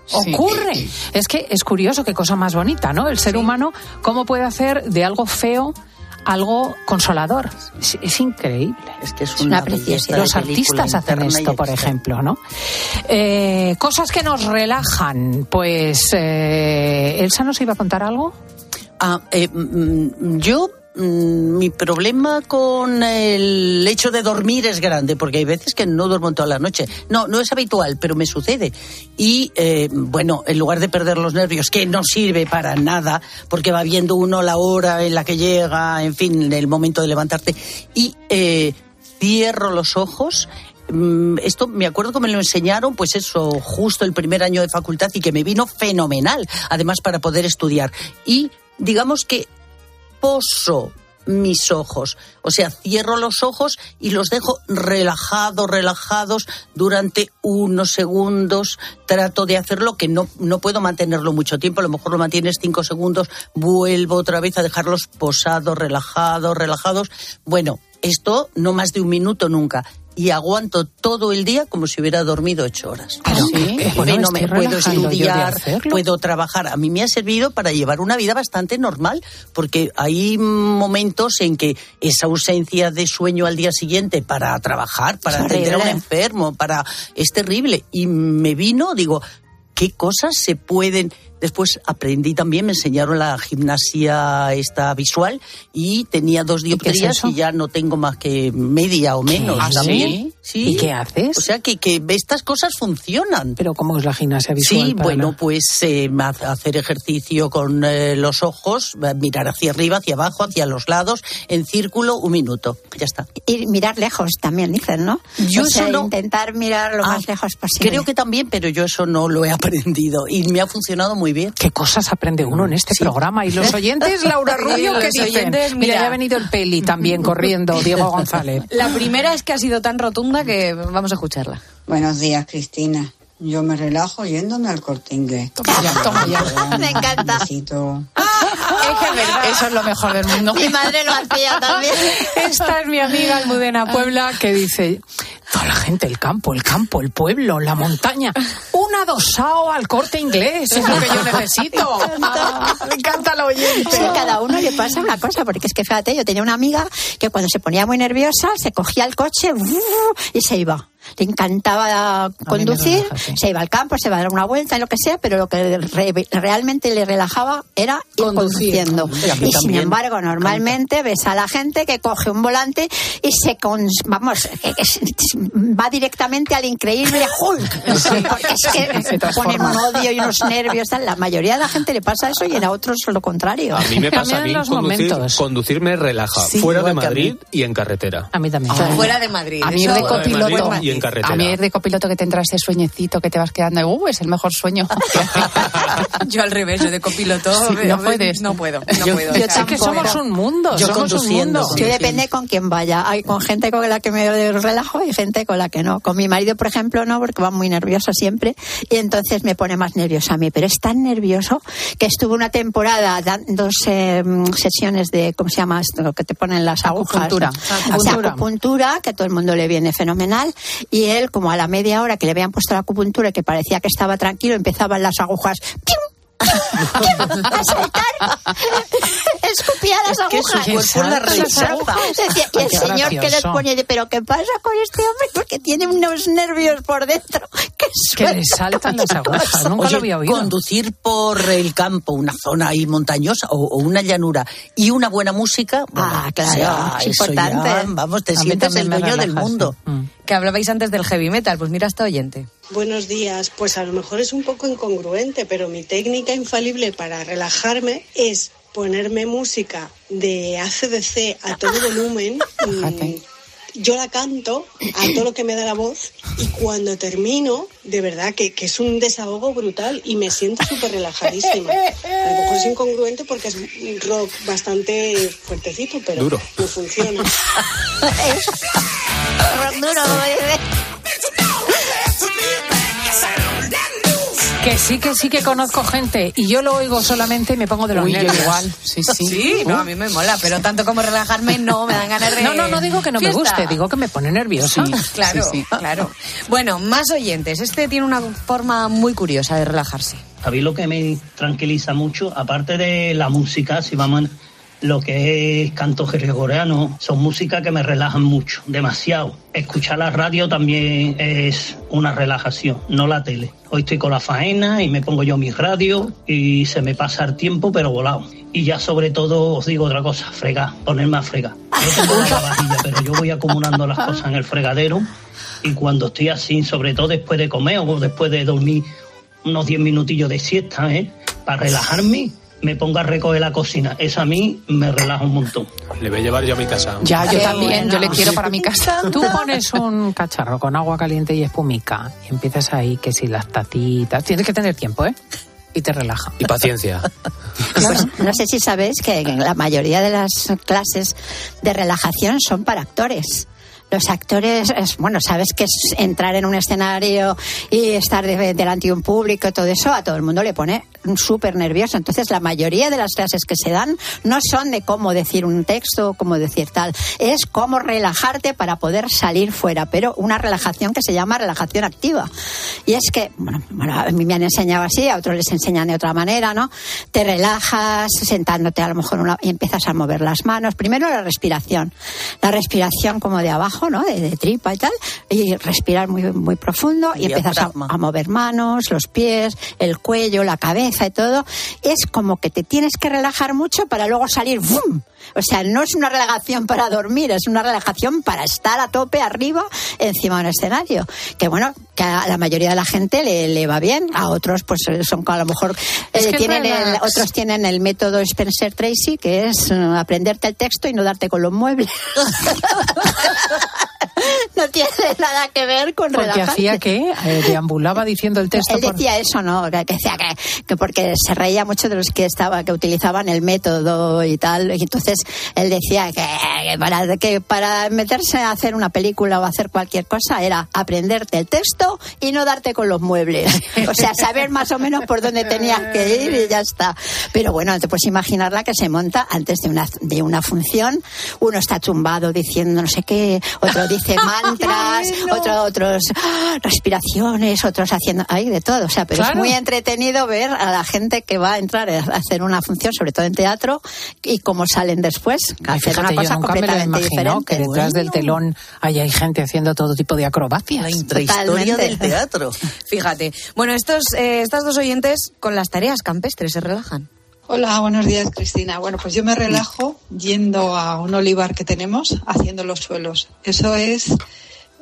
Sí. Ocurre. Es que es curioso qué cosa más bonita, ¿no? El ser humano, ¿cómo puede hacer de algo feo algo consolador? Es, es increíble. Es que es una una belleza Los artistas hacen esto, por ejemplo, ¿no? Eh, cosas que nos relajan. Pues, eh, ¿Elsa nos iba a contar algo? Ah, eh, mm, yo mm, mi problema con el hecho de dormir es grande, porque hay veces que no duermo toda la noche. No, no es habitual, pero me sucede. Y eh, bueno, en lugar de perder los nervios, que no sirve para nada, porque va viendo uno la hora en la que llega, en fin, el momento de levantarte, y eh, cierro los ojos. Mm, Esto me acuerdo que me lo enseñaron, pues eso, justo el primer año de facultad y que me vino fenomenal, además para poder estudiar. Y digamos que poso mis ojos, o sea, cierro los ojos y los dejo relajados, relajados durante unos segundos. Trato de hacerlo que no, no puedo mantenerlo mucho tiempo, a lo mejor lo mantienes cinco segundos, vuelvo otra vez a dejarlos posados, relajados, relajados. Bueno, esto no más de un minuto nunca. Y aguanto todo el día como si hubiera dormido ocho horas. Eh, bueno, no me puedo estudiar, puedo trabajar. A mí me ha servido para llevar una vida bastante normal, porque hay momentos en que esa ausencia de sueño al día siguiente para trabajar, para Es atender a un enfermo, para es terrible. Y me vino, digo, ¿qué cosas se pueden? Después aprendí también, me enseñaron la gimnasia esta visual y tenía dos es dioptrías eso? y ya no tengo más que media o menos. ¿Ah, sí? también. Sí. ¿Y qué haces? O sea que, que estas cosas funcionan. Pero ¿cómo es la gimnasia visual? Sí, para bueno, la- pues eh, ha- hacer ejercicio con eh, los ojos, mirar hacia arriba, hacia abajo, hacia los lados, en círculo, un minuto. Ya está. Y mirar lejos también, dicen, ¿no? Yo O sea, eso no- intentar mirar lo Ah, más lejos posible. Creo que también, pero yo eso no lo he aprendido y me ha funcionado muy bien. ¿Qué cosas aprende uno en este programa? Y los oyentes, Laura Rubio, ¿qué dicen? oyentes, mira, ya ha venido el peli también corriendo, Diego González. La primera es que ha sido tan rotunda que vamos a escucharla. Buenos días, Cristina. Yo me relajo yéndome al corte inglés. Toma ya, toma ya. Me encanta. Besito. Es que es verdad. Eso es lo mejor del mundo. Mi madre lo hacía también. Esta es mi amiga Almudena Puebla que dice, la gente, el campo, el campo, el pueblo, la montaña. Un adosado al corte inglés, es lo que yo necesito. Me encanta el oyente. Sí, cada uno le pasa una cosa, porque es que fíjate, yo tenía una amiga que cuando se ponía muy nerviosa se cogía el coche y se iba. Le encantaba conducir, relaja, sí. se iba al campo, se iba a dar una vuelta y lo que sea, pero lo que re- realmente le relajaba era ir Conducir. conduciendo. Y sin embargo, normalmente ves a la gente que coge un volante y se cons- vamos, va directamente al increíble Hulk. Porque es que Se ponen un odio y unos nervios. tal. La mayoría de la gente le pasa eso y a otros lo contrario. A mí me pasa a mí conducir, conducir me relaja Sí, fuera de Madrid y en carretera. A mí también. Fuera de Madrid. A mí de copiloto. Y en carretera. A mí ir de copiloto que te entra ese sueñecito que te vas quedando. Uh, es el mejor sueño. Yo al revés, yo de copiloto Sí, no puedes. No puedo, no Yo- puedo. yo O sea, tampoco. somos un mundo, Yo somos un conduciendo. mundo. Yo depende con quién vaya. Hay con gente con la que me relajo y gente con la que no. Con mi marido, por ejemplo, no, porque va muy nervioso siempre y entonces me pone más nerviosa a mí. Pero es tan nervioso que estuve una temporada dando eh, sesiones de, ¿cómo se llama esto? Lo que te ponen las agujas. Acupuntura. O sea, Acupuntura. acupuntura, que a todo el mundo le viene fenomenal. Y él, como a la media hora que le habían puesto la acupuntura y que parecía que estaba tranquilo, empezaban las agujas. ¡pium! a saltar. Escupía las Es que su agujas. cuerpo Las agujas. Y el señor que les pone, de, pero ¿qué pasa con este hombre? Porque tiene unos nervios por dentro. Que, Que le saltan las agujas. Nunca Oye, lo había oído. conducir por el campo, una zona ahí montañosa o, o una llanura y una buena música, bueno, Ah, claro, sea, es eso ya, importante. vamos, te sientes el dueño del relaja, sí. mundo. Mm. Que hablabais antes del heavy metal, pues mira esta oyente. Buenos días. Pues a lo mejor es un poco incongruente, pero mi técnica infalible para relajarme es ponerme música de ACDC a todo volumen. Mm, Yo la canto a todo lo que me da la voz y cuando termino, de verdad que, que es un desahogo brutal y me siento súper relajadísima. A lo mejor es incongruente porque es un rock bastante fuertecito, pero Duro. me funciona. Duro. Que sí, que sí que conozco gente y yo lo oigo solamente y me pongo de los Uy, yo nervios. igual. Sí, sí. Sí, no, a mí me mola, pero tanto como relajarme no me dan ganas de. No, no, no digo que no me Fiesta. guste, digo que me pone nerviosa. Claro, Sí, sí. claro. Bueno, más oyentes. Este tiene una forma muy curiosa de relajarse. ¿Sabéis lo que me tranquiliza mucho? Aparte de la música, si vamos a lo que es canto gregoriano, son músicas que me relajan mucho, demasiado. Escuchar la radio también es una relajación, no la tele. Hoy estoy con la faena y me pongo yo mi radio y se me pasa el tiempo, pero volado. Y ya sobre todo os digo otra cosa, fregar, ponerme a fregar. No tengo la vajilla, pero yo voy acumulando las cosas en el fregadero y cuando estoy así, sobre todo después de comer o después de dormir unos 10 minutillos de siesta, ¿eh? Para relajarme, me pongo a recoger la cocina. Eso a mí me relaja un montón. Le voy a llevar yo a mi casa. Ya, yo también. Yo le quiero para mi casa. Tú pones un cacharro con agua caliente y espumica y empiezas ahí que si las tatitas, tienes que tener tiempo, ¿eh? Y te relaja. Y paciencia. No, no sé si sabéis que la mayoría de las clases de relajación son para actores. Los actores, es, bueno, sabes que es entrar en un escenario y estar de- delante de un público, todo eso, a todo el mundo le pone súper nervioso. Entonces, la mayoría de las clases que se dan no son de cómo decir un texto cómo decir tal, es cómo relajarte para poder salir fuera, pero una relajación que se llama relajación activa. Y es que, bueno, a mí me han enseñado así, a otros les enseñan de otra manera, ¿no? Te relajas sentándote a lo mejor una- y empiezas a mover las manos. Primero la respiración, la respiración como de abajo, ¿no? De, de tripa y tal, y respirar muy, muy profundo y empiezas a, Diafragma. a mover manos, los pies, el cuello, la cabeza y todo. Es como que te tienes que relajar mucho para luego salir ¡bum! O sea, no es una relajación para dormir, es una relajación para estar a tope arriba encima de un escenario. Que bueno, que a la mayoría de la gente le, le va bien, a otros pues son a lo mejor eh, tienen el- otros tienen el método Spencer Tracy, que es eh, aprenderte el texto y no darte con los muebles. no tiene nada que ver con Porque relajarte. hacía que eh, deambulaba diciendo el texto. Él por- decía eso, ¿no? Que, que decía que, que porque se reía mucho de los que estaba, que utilizaban el método y tal. Y entonces él decía que, para, que para meterse a hacer una película o hacer cualquier cosa era aprenderte el texto y no darte con los muebles. O sea, saber más o menos por dónde tenías que ir y ya está. Pero bueno, te puedes imaginar la que se monta antes de una, de una función. Uno está tumbado diciendo no sé qué, otro dice mantras, otro otros ¡ah! respiraciones, otros haciendo, hay de todo, o sea, pero es muy entretenido ver a la gente que va a entrar a hacer una función, sobre todo en teatro, y cómo salen después, a una cosa completamente diferente. que detrás del telón hay, hay gente haciendo todo tipo de acrobacias. La intrahistoria del teatro. Fíjate. Bueno, estos, eh, estas dos oyentes con las tareas campestres se relajan. Hola, buenos días, Cristina. Bueno, pues yo me relajo yendo a un olivar que tenemos haciendo los suelos. Eso es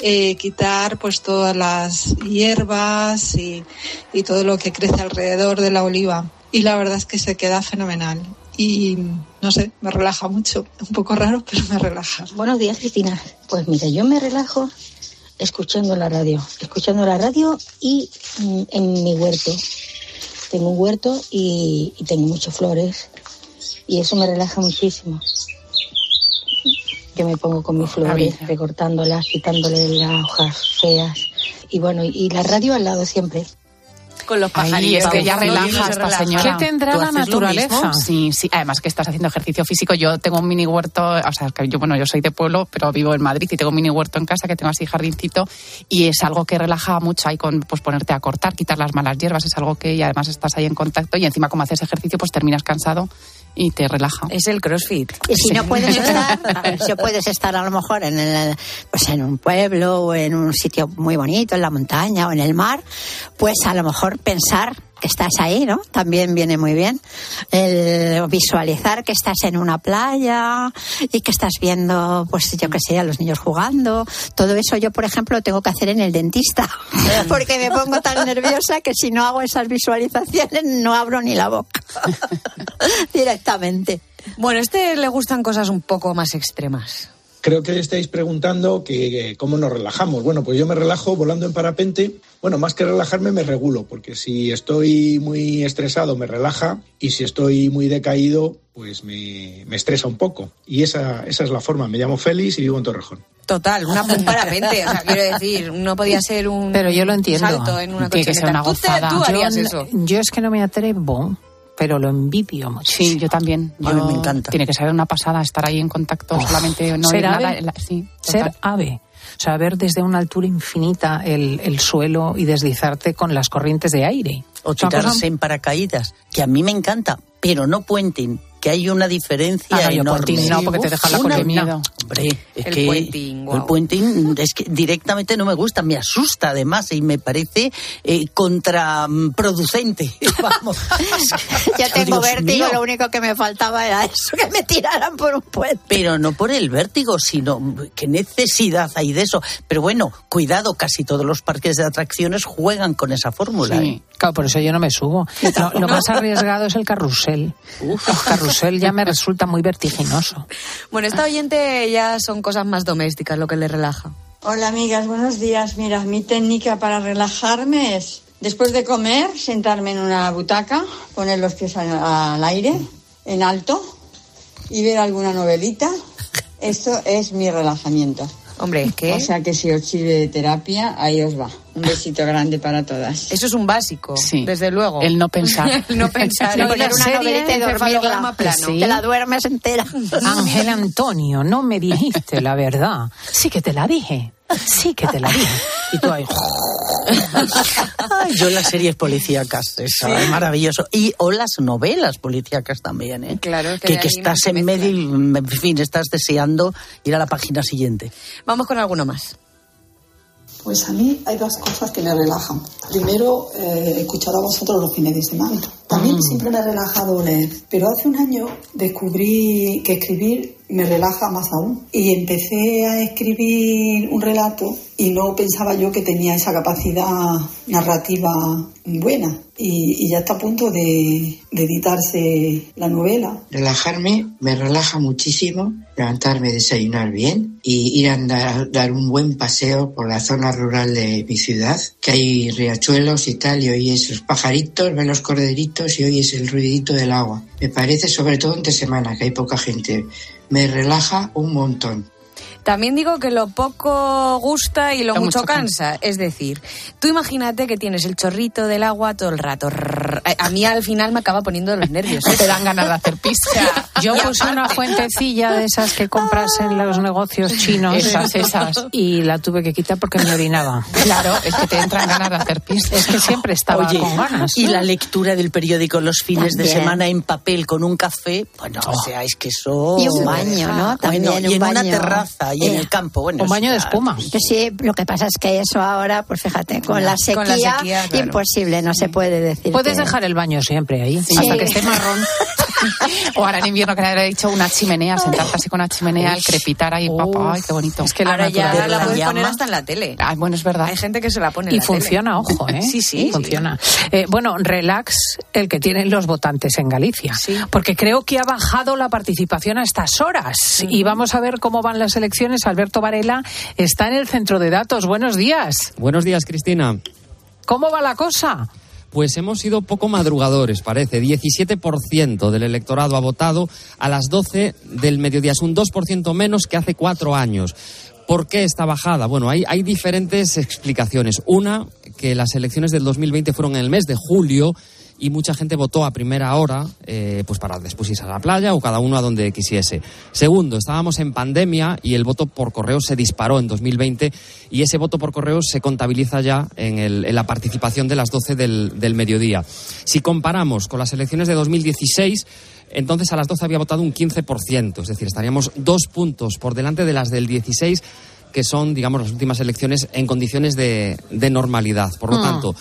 eh, quitar pues todas las hierbas y, y todo lo que crece alrededor de la oliva. Y la verdad es que se queda fenomenal. Y no sé, me relaja mucho. Un poco raro, pero me relaja. Buenos días, Cristina. Pues mira, yo me relajo escuchando la radio, escuchando la radio y mm, en mi huerto tengo un huerto y, tengo muchas flores y eso me relaja muchísimo. Yo me pongo con mis flores, recortándolas, quitándole las hojas feas y bueno, y la radio al lado siempre con los pajaritos. es que ya relaja esta señora. ¿Qué tendrá la naturaleza? Sí, sí. Además que estás haciendo ejercicio físico. Yo tengo un mini huerto, o sea, que yo, bueno, yo soy de pueblo, pero vivo en Madrid y tengo un mini huerto en casa que tengo así jardincito y es algo que relaja mucho ahí con pues ponerte a cortar, quitar las malas hierbas, es algo que y además estás ahí en contacto y encima como haces ejercicio pues terminas cansado y te relaja. Es el CrossFit. Y si no puedes estar, si puedes estar a lo mejor en el, pues en un pueblo o en un sitio muy bonito, en la montaña o en el mar, pues a lo mejor pensar que estás ahí, ¿no? También viene muy bien. El visualizar que estás en una playa y que estás viendo, pues yo que sé, a los niños jugando. Todo eso yo, por ejemplo, lo tengo que hacer en el dentista, porque me pongo tan nerviosa que si no hago esas visualizaciones no abro ni la boca directamente. Bueno, a este le gustan cosas un poco más extremas. Creo que estáis preguntando que, cómo nos relajamos. Bueno, pues yo me relajo volando en parapente. Bueno, más que relajarme, me regulo, porque si estoy muy estresado, me relaja, y si estoy muy decaído, pues me, estresa un poco. Y esa, esa es la forma. Me llamo Félix y vivo en Torrejón. Total, una, un parapente. O sea, quiero decir, no podía ser un, Pero yo lo entiendo. salto en una Tiene que ser una gozada. ¿Tú, harías eso? Yo es que no me atrevo pero lo envidio mucho. Sí, yo también. a mí me encanta. Tiene que ser una pasada estar ahí en contacto solamente no ser nada. sí, ser ave. O sea, ver desde una altura infinita el, el, suelo y deslizarte con las corrientes de aire. O tirarse en paracaídas, que a mí me encanta, pero no puenten que hay una diferencia ah, enorme. no, porque te deja la una, miedo. Hombre, es el que puenting, el puenting es que directamente no me gusta, me asusta además y me parece eh, contraproducente. Vamos. ya tengo vértigo, lo único que me faltaba era eso, que me tiraran por un puente. Pero no por el vértigo, sino qué necesidad hay de eso. Pero bueno, cuidado, casi todos los parques de atracciones juegan con esa fórmula. Sí. ¿eh? Claro, por eso yo no me subo. lo más arriesgado es el carrusel. Uf. El carrusel ya me resulta muy vertiginoso. Bueno, esta oyente ya son cosas más domésticas lo que le relaja. Hola amigas, buenos días. Mira, mi técnica para relajarme es después de comer sentarme en una butaca, poner los pies al, aire, en alto, y ver alguna novelita. Esto es mi relajamiento. Hombre, ¿qué? O sea que si os sirve de terapia, ahí os va. Un besito grande para todas. Eso es un básico, sí. desde luego. El no pensar. el no pensar. No poner una novelita y dormirla. Plano. Te la duermes entera. Ángel Antonio, no me dijiste la verdad. Sí que te la dije. Sí que te la dije. Y tú ahí... yo las series policíacas, es maravilloso. Y o las novelas policíacas también, ¿eh? Claro, que, que, estás en medio y, en fin, estás deseando ir a la página siguiente. Vamos con alguno más. Pues a mí hay dos cosas que me relajan. Primero, eh, escuchar a vosotros los fines de semana. También mm. siempre me ha relajado leer, pero hace un año descubrí que escribir me relaja más aún. Y empecé a escribir un relato y no pensaba yo que tenía esa capacidad narrativa buena. Y, ya está a punto de, editarse la novela. Relajarme me relaja muchísimo, levantarme, desayunar bien y ir a dar un buen paseo por la zona rural de mi ciudad, que hay riachuelos y tal, y oyes los pajaritos, ven los corderitos y oyes el ruidito del agua. Me parece, sobre todo entre semana, que hay poca gente me relaja un montón. También digo que lo poco gusta y lo, mucho, cansa. Es decir, tú imagínate que tienes el chorrito del agua todo el rato. A mí al final me acaba poniendo los nervios. Te dan ganas de hacer pis. Yo puse una fuentecilla de esas que compras en los negocios chinos. Esas, esas. Y la tuve que quitar porque me orinaba. Claro, es que te entran ganas de hacer pis. Es que siempre estaba con ganas. Y la lectura del periódico los fines de semana en papel con un café, bueno, o sea, es que eso... Y un baño, ¿no? También y en una terraza en el campo. Bueno, un baño de espuma. sí, lo que pasa es que eso ahora, pues fíjate, con la sequía, imposible, no se puede decir. Puedes dejar el baño siempre ahí, hasta que esté marrón. o ahora en invierno que le he dicho una chimenea, sentarte así con una chimenea, el crepitar ahí, papá, ay, qué bonito. Es que la ahora ya la puedes poner hasta en la tele. Ay, bueno, es verdad. Hay gente que se la pone en y la funciona, ojo, ¿eh? Sí, sí. Funciona. Eh, bueno, relax el que tienen los votantes en Galicia. Porque creo que ha bajado la participación a estas horas. Y vamos a ver cómo van las elecciones. Alberto Varela está en el centro de datos. Buenos días. Buenos días, Cristina. ¿Cómo va la cosa? Pues hemos sido poco madrugadores, parece. 17% del electorado ha votado a las 12 del mediodía. Es un 2% menos que hace cuatro años. ¿Por qué esta bajada? Bueno, hay, hay diferentes explicaciones. Una, que las elecciones del 2020 fueron en el mes de julio y mucha gente votó a primera hora eh, pues para después irse a la playa o cada uno a donde quisiese. Segundo, estábamos en pandemia y el voto por correo se disparó en 2020 y ese voto por correo se contabiliza ya en, el, en la participación de las 12 del, del mediodía. Si comparamos con las elecciones de 2016, entonces a las 12 había votado un 15%, es decir, estaríamos dos puntos por delante de las del 16 que son, digamos, las últimas elecciones en condiciones de, normalidad. Por lo ah. tanto,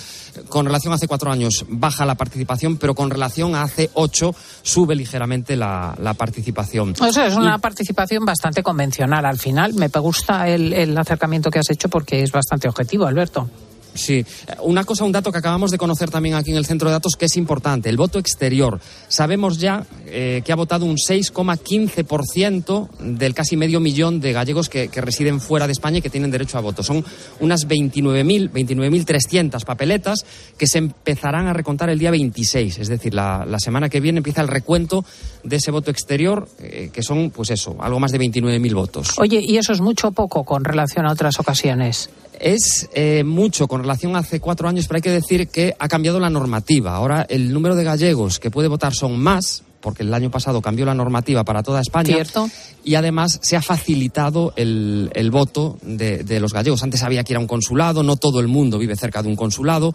con relación a hace cuatro años baja la participación, pero con relación a hace ocho sube ligeramente la, participación. O sea, es una participación bastante convencional al final. Me gusta el acercamiento que has hecho porque es bastante objetivo, Alberto. Sí, una cosa, un dato que acabamos de conocer también aquí en el centro de datos que es importante, el voto exterior. Sabemos ya eh, que ha votado un 6,15% del casi medio millón de gallegos que, residen fuera de España y que tienen derecho a voto. Son unas 29.000, 29.300 papeletas que se empezarán a recontar el día 26, es decir, la, semana que viene empieza el recuento de ese voto exterior, eh, que son, pues eso, algo más de 29.000 votos. Oye, ¿y eso es mucho o poco con relación a otras ocasiones? Es eh, mucho con relación a hace cuatro años, pero hay que decir que ha cambiado la normativa. Ahora el número de gallegos que puede votar son más, porque el año pasado cambió la normativa para toda España. Cierto. Y además se ha facilitado el, voto de, los gallegos. Antes había que ir a un consulado, no todo el mundo vive cerca de un consulado.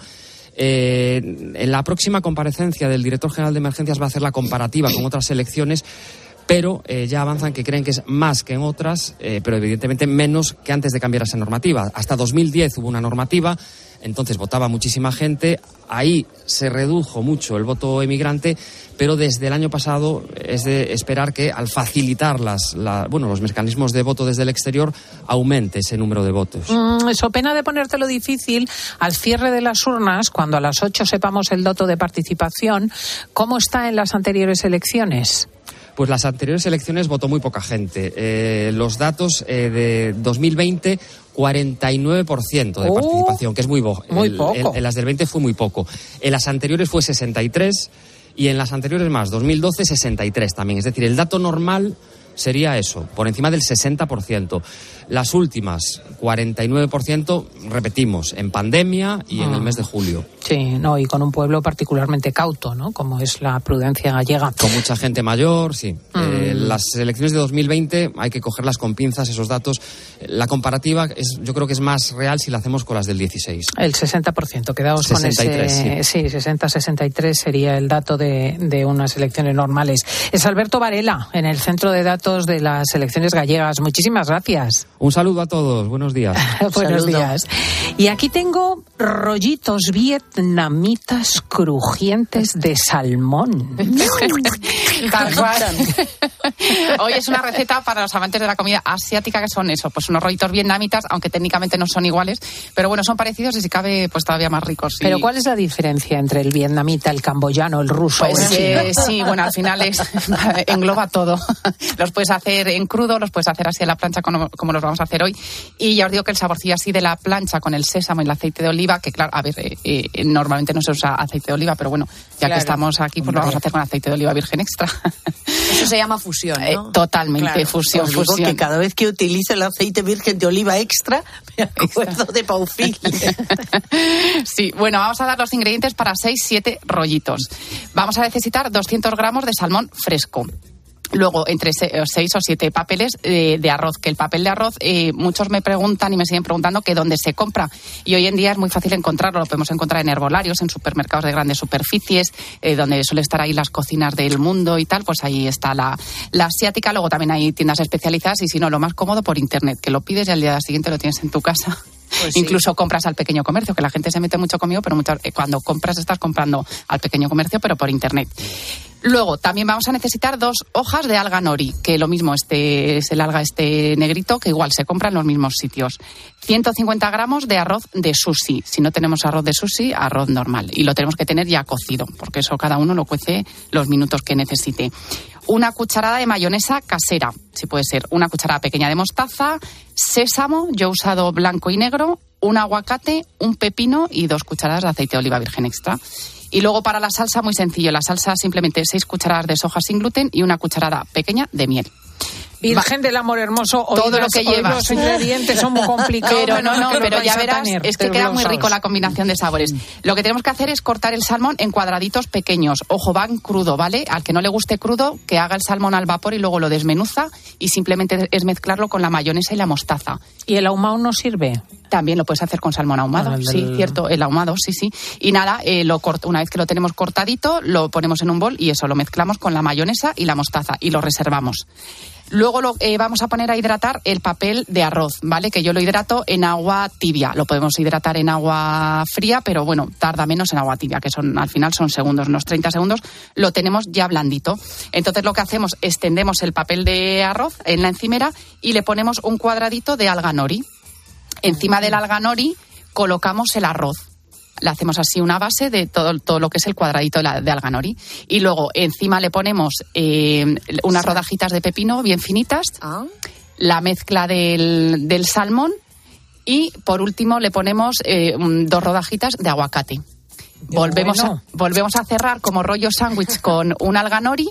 Eh, en la próxima comparecencia del director general de emergencias va a hacer la comparativa con otras elecciones pero eh, ya avanzan que creen que es más que en otras, eh, pero evidentemente menos que antes de cambiar esa normativa. Hasta 2010 hubo una normativa, entonces votaba muchísima gente, ahí se redujo mucho el voto emigrante, pero desde el año pasado es de esperar que al facilitar las, bueno, los mecanismos de voto desde el exterior aumente ese número de votos. Mm, eso pena de ponértelo difícil al cierre de las urnas, cuando a las 8 sepamos el dato de participación, ¿cómo está en las anteriores elecciones? Pues las anteriores elecciones votó muy poca gente. Eh, los datos eh, de 2020, 49% de participación, que es muy, muy poco. En, las del 20 fue muy poco. En las anteriores fue 63 y en las anteriores más, 2012 63 también. Es decir, el dato normal sería eso, por encima del 60%. Las últimas, 49%, repetimos, en pandemia y en el ah. mes de julio. Sí, no, y con un pueblo particularmente cauto, ¿no? Como es la prudencia gallega. Con mucha gente mayor, sí. Eh, mm. las elecciones de 2020 hay que cogerlas con pinzas, esos datos. La comparativa es, yo creo que es más real si la hacemos con las del 16. El 60%, quedamos con ese. Sí, 60-63 sería el dato de, de unas elecciones normales. Es Alberto Varela, en el centro de datos de las elecciones gallegas. Muchísimas gracias. Un saludo a todos, buenos días. buenos días. Y aquí tengo rollitos vietnamitas crujientes de salmón. Hoy es una receta para los amantes de la comida asiática que son eso, pues unos rollitos vietnamitas, aunque técnicamente no son iguales, pero bueno, son parecidos y si cabe, pues todavía más ricos. Pero ¿cuál es la diferencia entre el vietnamita, el camboyano, el ruso? Pues eh, sí, bueno, al final es, engloba todo. Los puedes hacer en crudo, los puedes hacer así en la plancha como, como los vamos a hacer hoy. Y ya os digo que el saborcillo así de la plancha con el sésamo y el aceite de oliva, que claro, a ver, eh, eh, normalmente no se usa aceite de oliva, pero bueno, ya que estamos aquí, pues lo vamos a hacer con aceite de oliva virgen extra. Eso se llama fusión, ¿no? Eh, totalmente, fusión, fusión. que cada vez que utilizo el aceite virgen de oliva extra, me acuerdo de Paufil. sí, bueno, vamos a dar los ingredientes para 6-7 rollitos. Vamos a necesitar 200 gramos de salmón fresco Luego, entre seis o siete papeles eh, de arroz, que el papel de arroz, eh, muchos me preguntan y me siguen preguntando que dónde se compra. Y hoy en día es muy fácil encontrarlo, lo podemos encontrar en herbolarios, en supermercados de grandes superficies, eh, donde suele estar ahí las cocinas del mundo y tal, pues ahí está la, la asiática. Luego también hay tiendas especializadas y si no, lo más cómodo por internet, que lo pides y al día siguiente lo tienes en tu casa. Pues Incluso compras al pequeño comercio, que la gente se mete mucho conmigo, pero cuando compras estás comprando al pequeño comercio, pero por internet. Luego, también vamos a necesitar dos hojas de alga nori, que lo mismo, este es el alga este negrito, que igual se compra en los mismos sitios. 150 gramos de arroz de sushi. Si no tenemos arroz de sushi, arroz normal. Y lo tenemos que tener ya cocido, porque eso cada uno lo cuece los minutos que necesite. Una cucharada de mayonesa casera, si puede ser. Una cucharada pequeña de mostaza, sésamo, yo he usado blanco y negro, un aguacate, un pepino y dos cucharadas de aceite de oliva virgen extra. Y luego para la salsa, muy sencillo. La salsa simplemente seis cucharadas de soja sin gluten y una cucharada pequeña de miel. Virgen del amor hermoso, todo lo que lleva. Los ingredientes son muy complicados. Pero no, no, pero ya verás, es que queda muy rico la combinación de sabores. Lo que tenemos que hacer es cortar el salmón en cuadraditos pequeños. Ojo, van crudo, ¿vale? Al que no le guste crudo, que haga el salmón al vapor y luego lo desmenuza y simplemente es mezclarlo con la mayonesa y la mostaza. ¿Y el ahumado no sirve? También lo puedes hacer con salmón ahumado, sí, cierto, el ahumado, sí, sí. Y nada, eh, lo una vez que lo tenemos cortadito, lo ponemos en un bol y eso lo mezclamos con la mayonesa y la mostaza y lo reservamos. Luego lo, eh, vamos a poner a hidratar el papel de arroz, ¿vale? Que yo lo hidrato en agua tibia. Lo podemos hidratar en agua fría, pero bueno, tarda menos en agua tibia, que son al final son segundos, unos 30 segundos. Lo tenemos ya blandito. Entonces lo que hacemos, extendemos el papel de arroz en la encimera y le ponemos un cuadradito de alga nori. Encima del alga nori colocamos el arroz le hacemos así una base de todo, todo lo que es el cuadradito de, de alga nori. Y luego encima le ponemos eh, unas rodajitas de pepino bien finitas, ah. la mezcla del, del, salmón y por último le ponemos eh, dos rodajitas de aguacate. Volvemos, a, volvemos a cerrar como rollo sándwich con un alga nori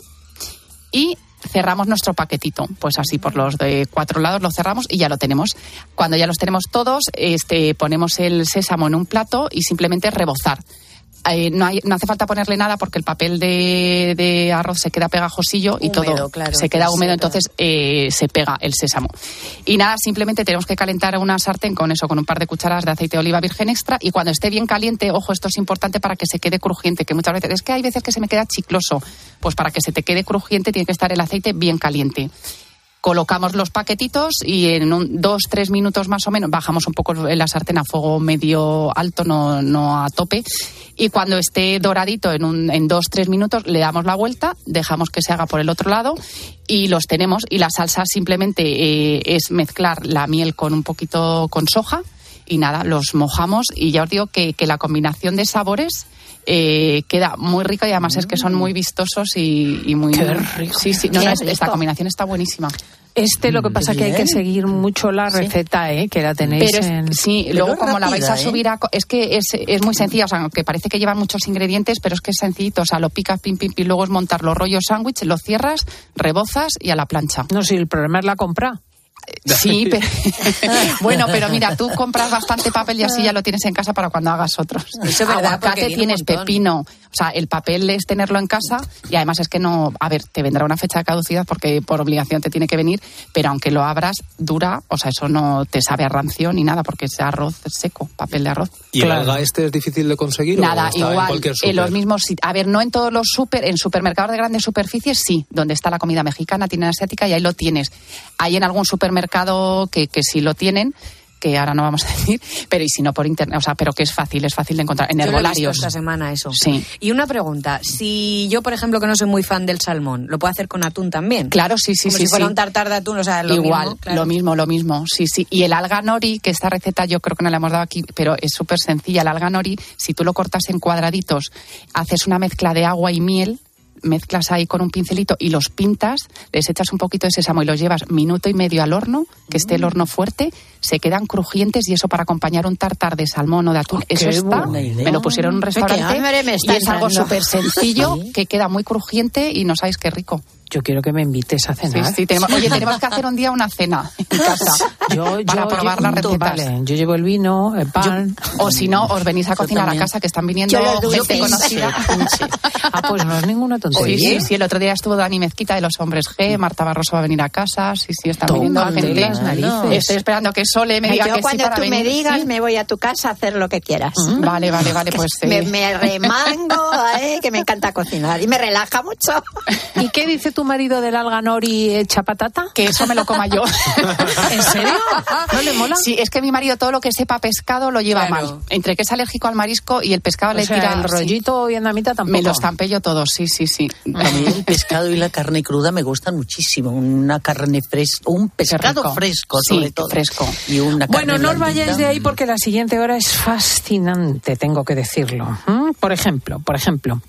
y cerramos nuestro paquetito. Pues así por los de cuatro lados lo cerramos y ya lo tenemos. Cuando ya los tenemos todos, este, ponemos el sésamo en un plato y simplemente rebozar. Eh, no, hace falta ponerle nada porque el papel de, arroz se queda pegajosillo y todo se queda húmedo, entonces eh, se pega el sésamo. Y nada, simplemente tenemos que calentar una sartén con eso, con un par de cucharadas de aceite de oliva virgen extra y cuando esté bien caliente, ojo, esto es importante para que se quede crujiente, que muchas veces es que hay veces que se me queda chicloso, pues para que se te quede crujiente tiene que estar el aceite bien caliente colocamos los paquetitos y en un, dos, tres minutos más o menos bajamos un poco la sartén a fuego medio alto, no, no a tope. Y cuando esté doradito en, un, en dos, tres minutos le damos la vuelta, dejamos que se haga por el otro lado y los tenemos. Y la salsa simplemente eh, es mezclar la miel con un poquito con soja y nada, los mojamos y ya os digo que, que la combinación de sabores eh, queda muy rica y además es que son muy vistosos y, muy... Qué rico. Sí, sí, no, esta combinación está buenísima. Este lo que pasa es que hay que seguir mucho la receta, ¿eh? que la tenéis en... Sí, luego como la vais a ¿eh? subir a... Es que es, es muy sencilla, o sea, aunque parece que lleva muchos ingredientes, pero es que es sencillito, o sea, lo picas, pim, pim, pim, luego es montar los rollos sándwich, lo cierras, rebozas y a la plancha. No, si el problema es la compra. Sí, pero bueno, pero mira, tú compras bastante papel y así ya lo tienes en casa para cuando hagas otros. Eso es verdad, tienes pepino. O sea, el papel es tenerlo en casa y además es que no, a ver, te vendrá una fecha de caducidad porque por obligación te tiene que venir, pero aunque lo abras, dura, o sea, eso no te sabe a rancio ni nada porque es arroz seco, papel de arroz. ¿Y el alga este es difícil de conseguir? Nada, igual, en, los mismos, a ver, no en todos los super, en supermercados de grandes superficies sí, donde está la comida mexicana, tiene asiática y ahí lo tienes. Hay en algún supermercado que, que sí lo tienen, que ahora no vamos a decir, pero y si no por internet, o sea, pero que es fácil, es fácil de encontrar en herbolarios. esta semana eso. Sí. Y una pregunta, si yo por ejemplo que no soy muy fan del salmón, ¿lo puedo hacer con atún también? Claro, sí, sí, Como sí. Si fuera un tartar de atún, o sea, lo igual, mismo, lo mismo, lo mismo, sí, sí. Y el alga nori, que esta receta yo creo que no la hemos dado aquí, pero es súper sencilla. El alga nori, si tú lo cortas en cuadraditos, haces una mezcla de agua y miel mezclas ahí con un pincelito y los pintas, les echas un poquito de sésamo y los llevas minuto y medio al horno, que esté el horno fuerte, se quedan crujientes y eso para acompañar un tartar de salmón o de atún, eso está, me lo pusieron en un restaurante y es algo súper sencillo que queda muy crujiente y no sabéis qué rico. Yo quiero que me invites a cenar. Sí, sí, tenemos, oye, tenemos que hacer un día una cena en casa yo, para probar las recetas. Vale, yo llevo el vino, el pan. Yo, o si no, os venís a cocinar a casa, que están viniendo gente conocida. Sí, Ah, pues no es ninguna tontería. Sí, sí, sí, el otro día estuvo Dani Mezquita de los Hombres G, Marta Barroso va a venir a casa, sí, sí, están viniendo gente. Las narices. Estoy esperando que Sole me diga yo que cuando sí para tú me venir. digas Sí. me voy a tu casa a hacer lo que quieras. Vale, vale, vale, pues me, eh, me remango, ¿eh? que me encanta cocinar y me relaja mucho. ¿Y qué dice tu marido del alga nori hecha patata? que eso me lo coma yo. ¿En serio? ¿No le mola? Sí, es que mi marido todo lo que sepa pescado lo lleva Claro. mal. Entre que es alérgico al marisco y el pescado O le sea, tira el sí. rollito vietnamita tampoco. Me lo estampé yo todo, sí, sí, sí. A mí el pescado y la carne cruda me gustan muchísimo. Una carne fresca, un pescado fresco, Sí, sobre todo. fresco. Y una Bueno, no os vayáis de ahí porque la siguiente hora es fascinante, tengo que decirlo. ¿Mm? Por ejemplo, por ejemplo,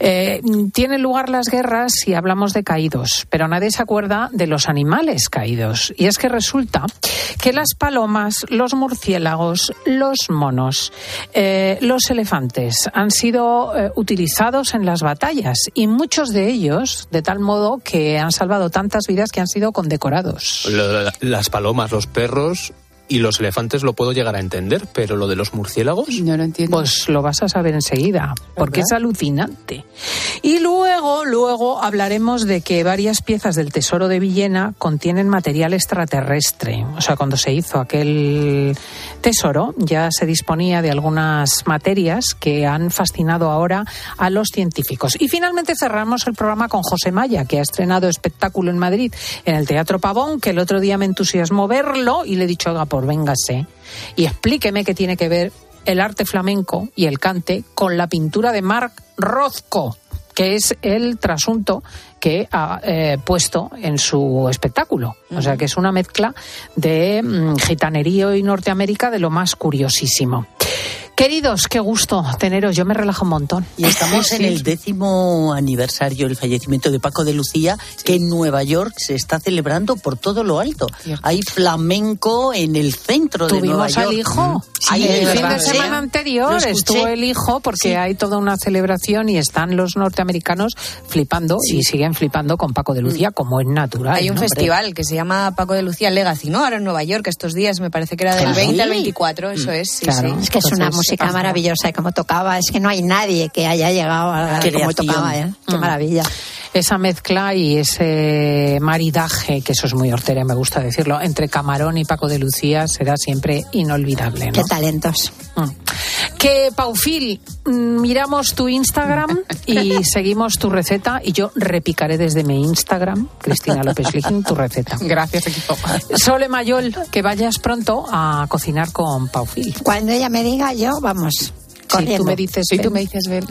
eh, tienen lugar las guerras y hablamos de caídos, pero nadie se acuerda de los animales caídos. Y es que resulta que las palomas, los murciélagos, los monos, eh, los elefantes han sido eh, utilizados en las batallas y muchos de ellos de tal modo que han salvado tantas vidas que han sido condecorados. Las palomas, los perros y los elefantes lo puedo llegar a entender, pero lo de los murciélagos. No lo entiendo. Pues lo vas a saber enseguida, porque es alucinante. Y luego, luego hablaremos de que varias piezas del Tesoro de Villena contienen material extraterrestre. O sea, cuando se hizo aquel tesoro, ya se disponía de algunas materias que han fascinado ahora a los científicos. Y finalmente cerramos el programa con José Maya, que ha estrenado espectáculo en Madrid, en el Teatro Pavón, que el otro día me entusiasmó verlo y le he dicho, oiga, por véngase y explíqueme qué tiene que ver el arte flamenco y el cante con la pintura de Marc Rothko, que es el trasunto que ha eh, puesto en su espectáculo. O sea, que es una mezcla de mm, gitanerío y Norteamérica de lo más curiosísimo. Queridos, qué gusto teneros. Yo me relajo un montón. Y estamos en el décimo aniversario del fallecimiento de Paco de Lucía, que en Nueva York se está celebrando por todo lo alto. Hay flamenco en el centro de Nueva Tuvimos York. al hijo. Ahí el fin de semana anterior estuvo el hijo porque hay toda una celebración y están los norteamericanos flipando y siguen flipando con Paco de Lucía como es natural. Hay un ¿no? festival que se llama Paco de Lucía Legacy, ¿no? Ahora en Nueva York, estos días, me parece que era del Claro. 20 al Sí. 24, eso es, sí, Claro. sí. Es que es una música pasa. maravillosa y como tocaba, es que no hay nadie que haya llegado a como Creación. tocaba, ¿eh? Qué Mm. maravilla. Esa mezcla y ese maridaje, que eso es muy hortera, me gusta decirlo, entre Camarón y Paco de Lucía será siempre inolvidable. ¿no? Qué talentos. Mm. Que, Paufil, mm, miramos tu Instagram y seguimos tu receta y yo repicaré desde mi Instagram, Cristina López Lijín, tu receta. Gracias, equipo. Sole Mayol, que vayas pronto a cocinar con Paufil. Cuando ella me diga, yo, vamos, Tú me dices, ven. tú me dices, ven.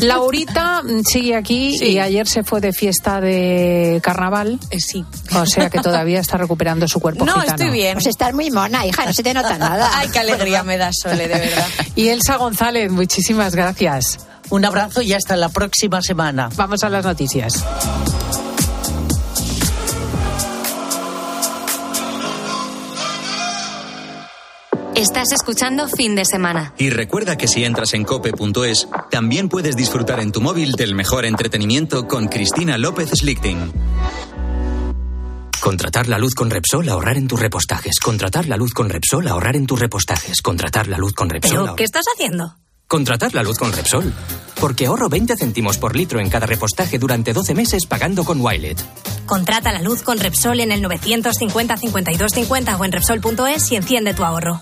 Laurita mm, sigue aquí y ayer se fue de fiesta de carnaval. Eh, sí. O sea que todavía está recuperando su cuerpo No, gitano. estoy bien. Pues estás muy mona, hija, no se te nota nada. Ay, qué alegría me da, Sole, de verdad. Y Elsa González, muchísimas gracias. Un abrazo y hasta la próxima semana. Vamos a las noticias. Estás escuchando Fin de Semana. Y recuerda que si entras en cope.es, también puedes disfrutar en tu móvil del mejor entretenimiento con Cristina López Slichting. Contratar la luz con Repsol, ahorrar en tus repostajes. Contratar la luz con Repsol, ahorrar en tus repostajes. Contratar la luz con Repsol. ¿Pero qué estás haciendo? Contratar la luz con Repsol. Porque ahorro 20 céntimos por litro en cada repostaje durante 12 meses pagando con Wilet. Contrata la luz con Repsol en el 950 52 50 o en Repsol.es y enciende tu ahorro.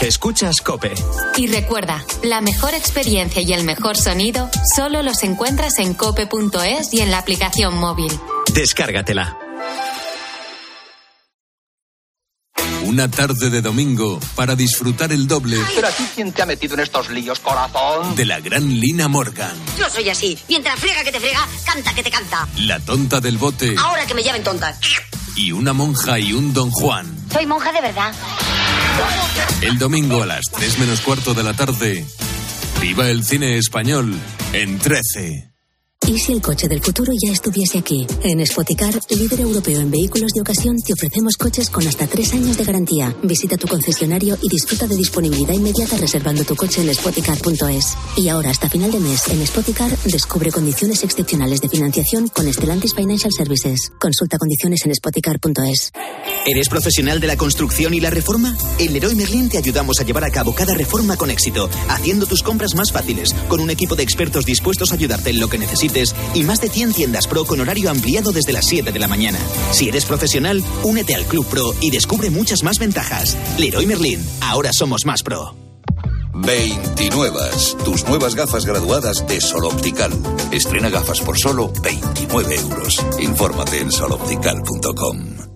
Escuchas Cope. Y recuerda, la mejor experiencia y el mejor sonido solo los encuentras en cope.es y en la aplicación móvil. Descárgatela. Una tarde de domingo para disfrutar el doble Pero aquí, ¿quién te ha metido en estos líos, corazón? de la gran Lina Morgan, Yo soy así. Mientras friega que te frega, canta que te canta. la tonta del bote Ahora que me llamen tonta. y una monja y un don Juan. Soy monja de verdad. El domingo a las 3 menos cuarto de la tarde, viva el cine español en 13. ¿Y si el coche del futuro ya estuviese aquí? En Spoticar, líder europeo en vehículos de ocasión, te ofrecemos coches con hasta tres años de garantía. Visita tu concesionario y disfruta de disponibilidad inmediata reservando tu coche en spoticar.es. Y ahora, hasta final de mes, en Spoticar, descubre condiciones excepcionales de financiación con Stellantis Financial Services. Consulta condiciones en spoticar.es. ¿Eres profesional de la construcción y la reforma? En Leroy Merlin te ayudamos a llevar a cabo cada reforma con éxito, haciendo tus compras más fáciles, con un equipo de expertos dispuestos a ayudarte en lo que y más de 100 tiendas Pro con horario ampliado desde las 7 de la mañana. Si eres profesional, únete al Club Pro y descubre muchas más ventajas. Leroy Merlin, ahora somos más pro. 29. Tus nuevas gafas graduadas de Sol Optical. Estrena gafas por solo 29 euros. Infórmate en soloptical.com.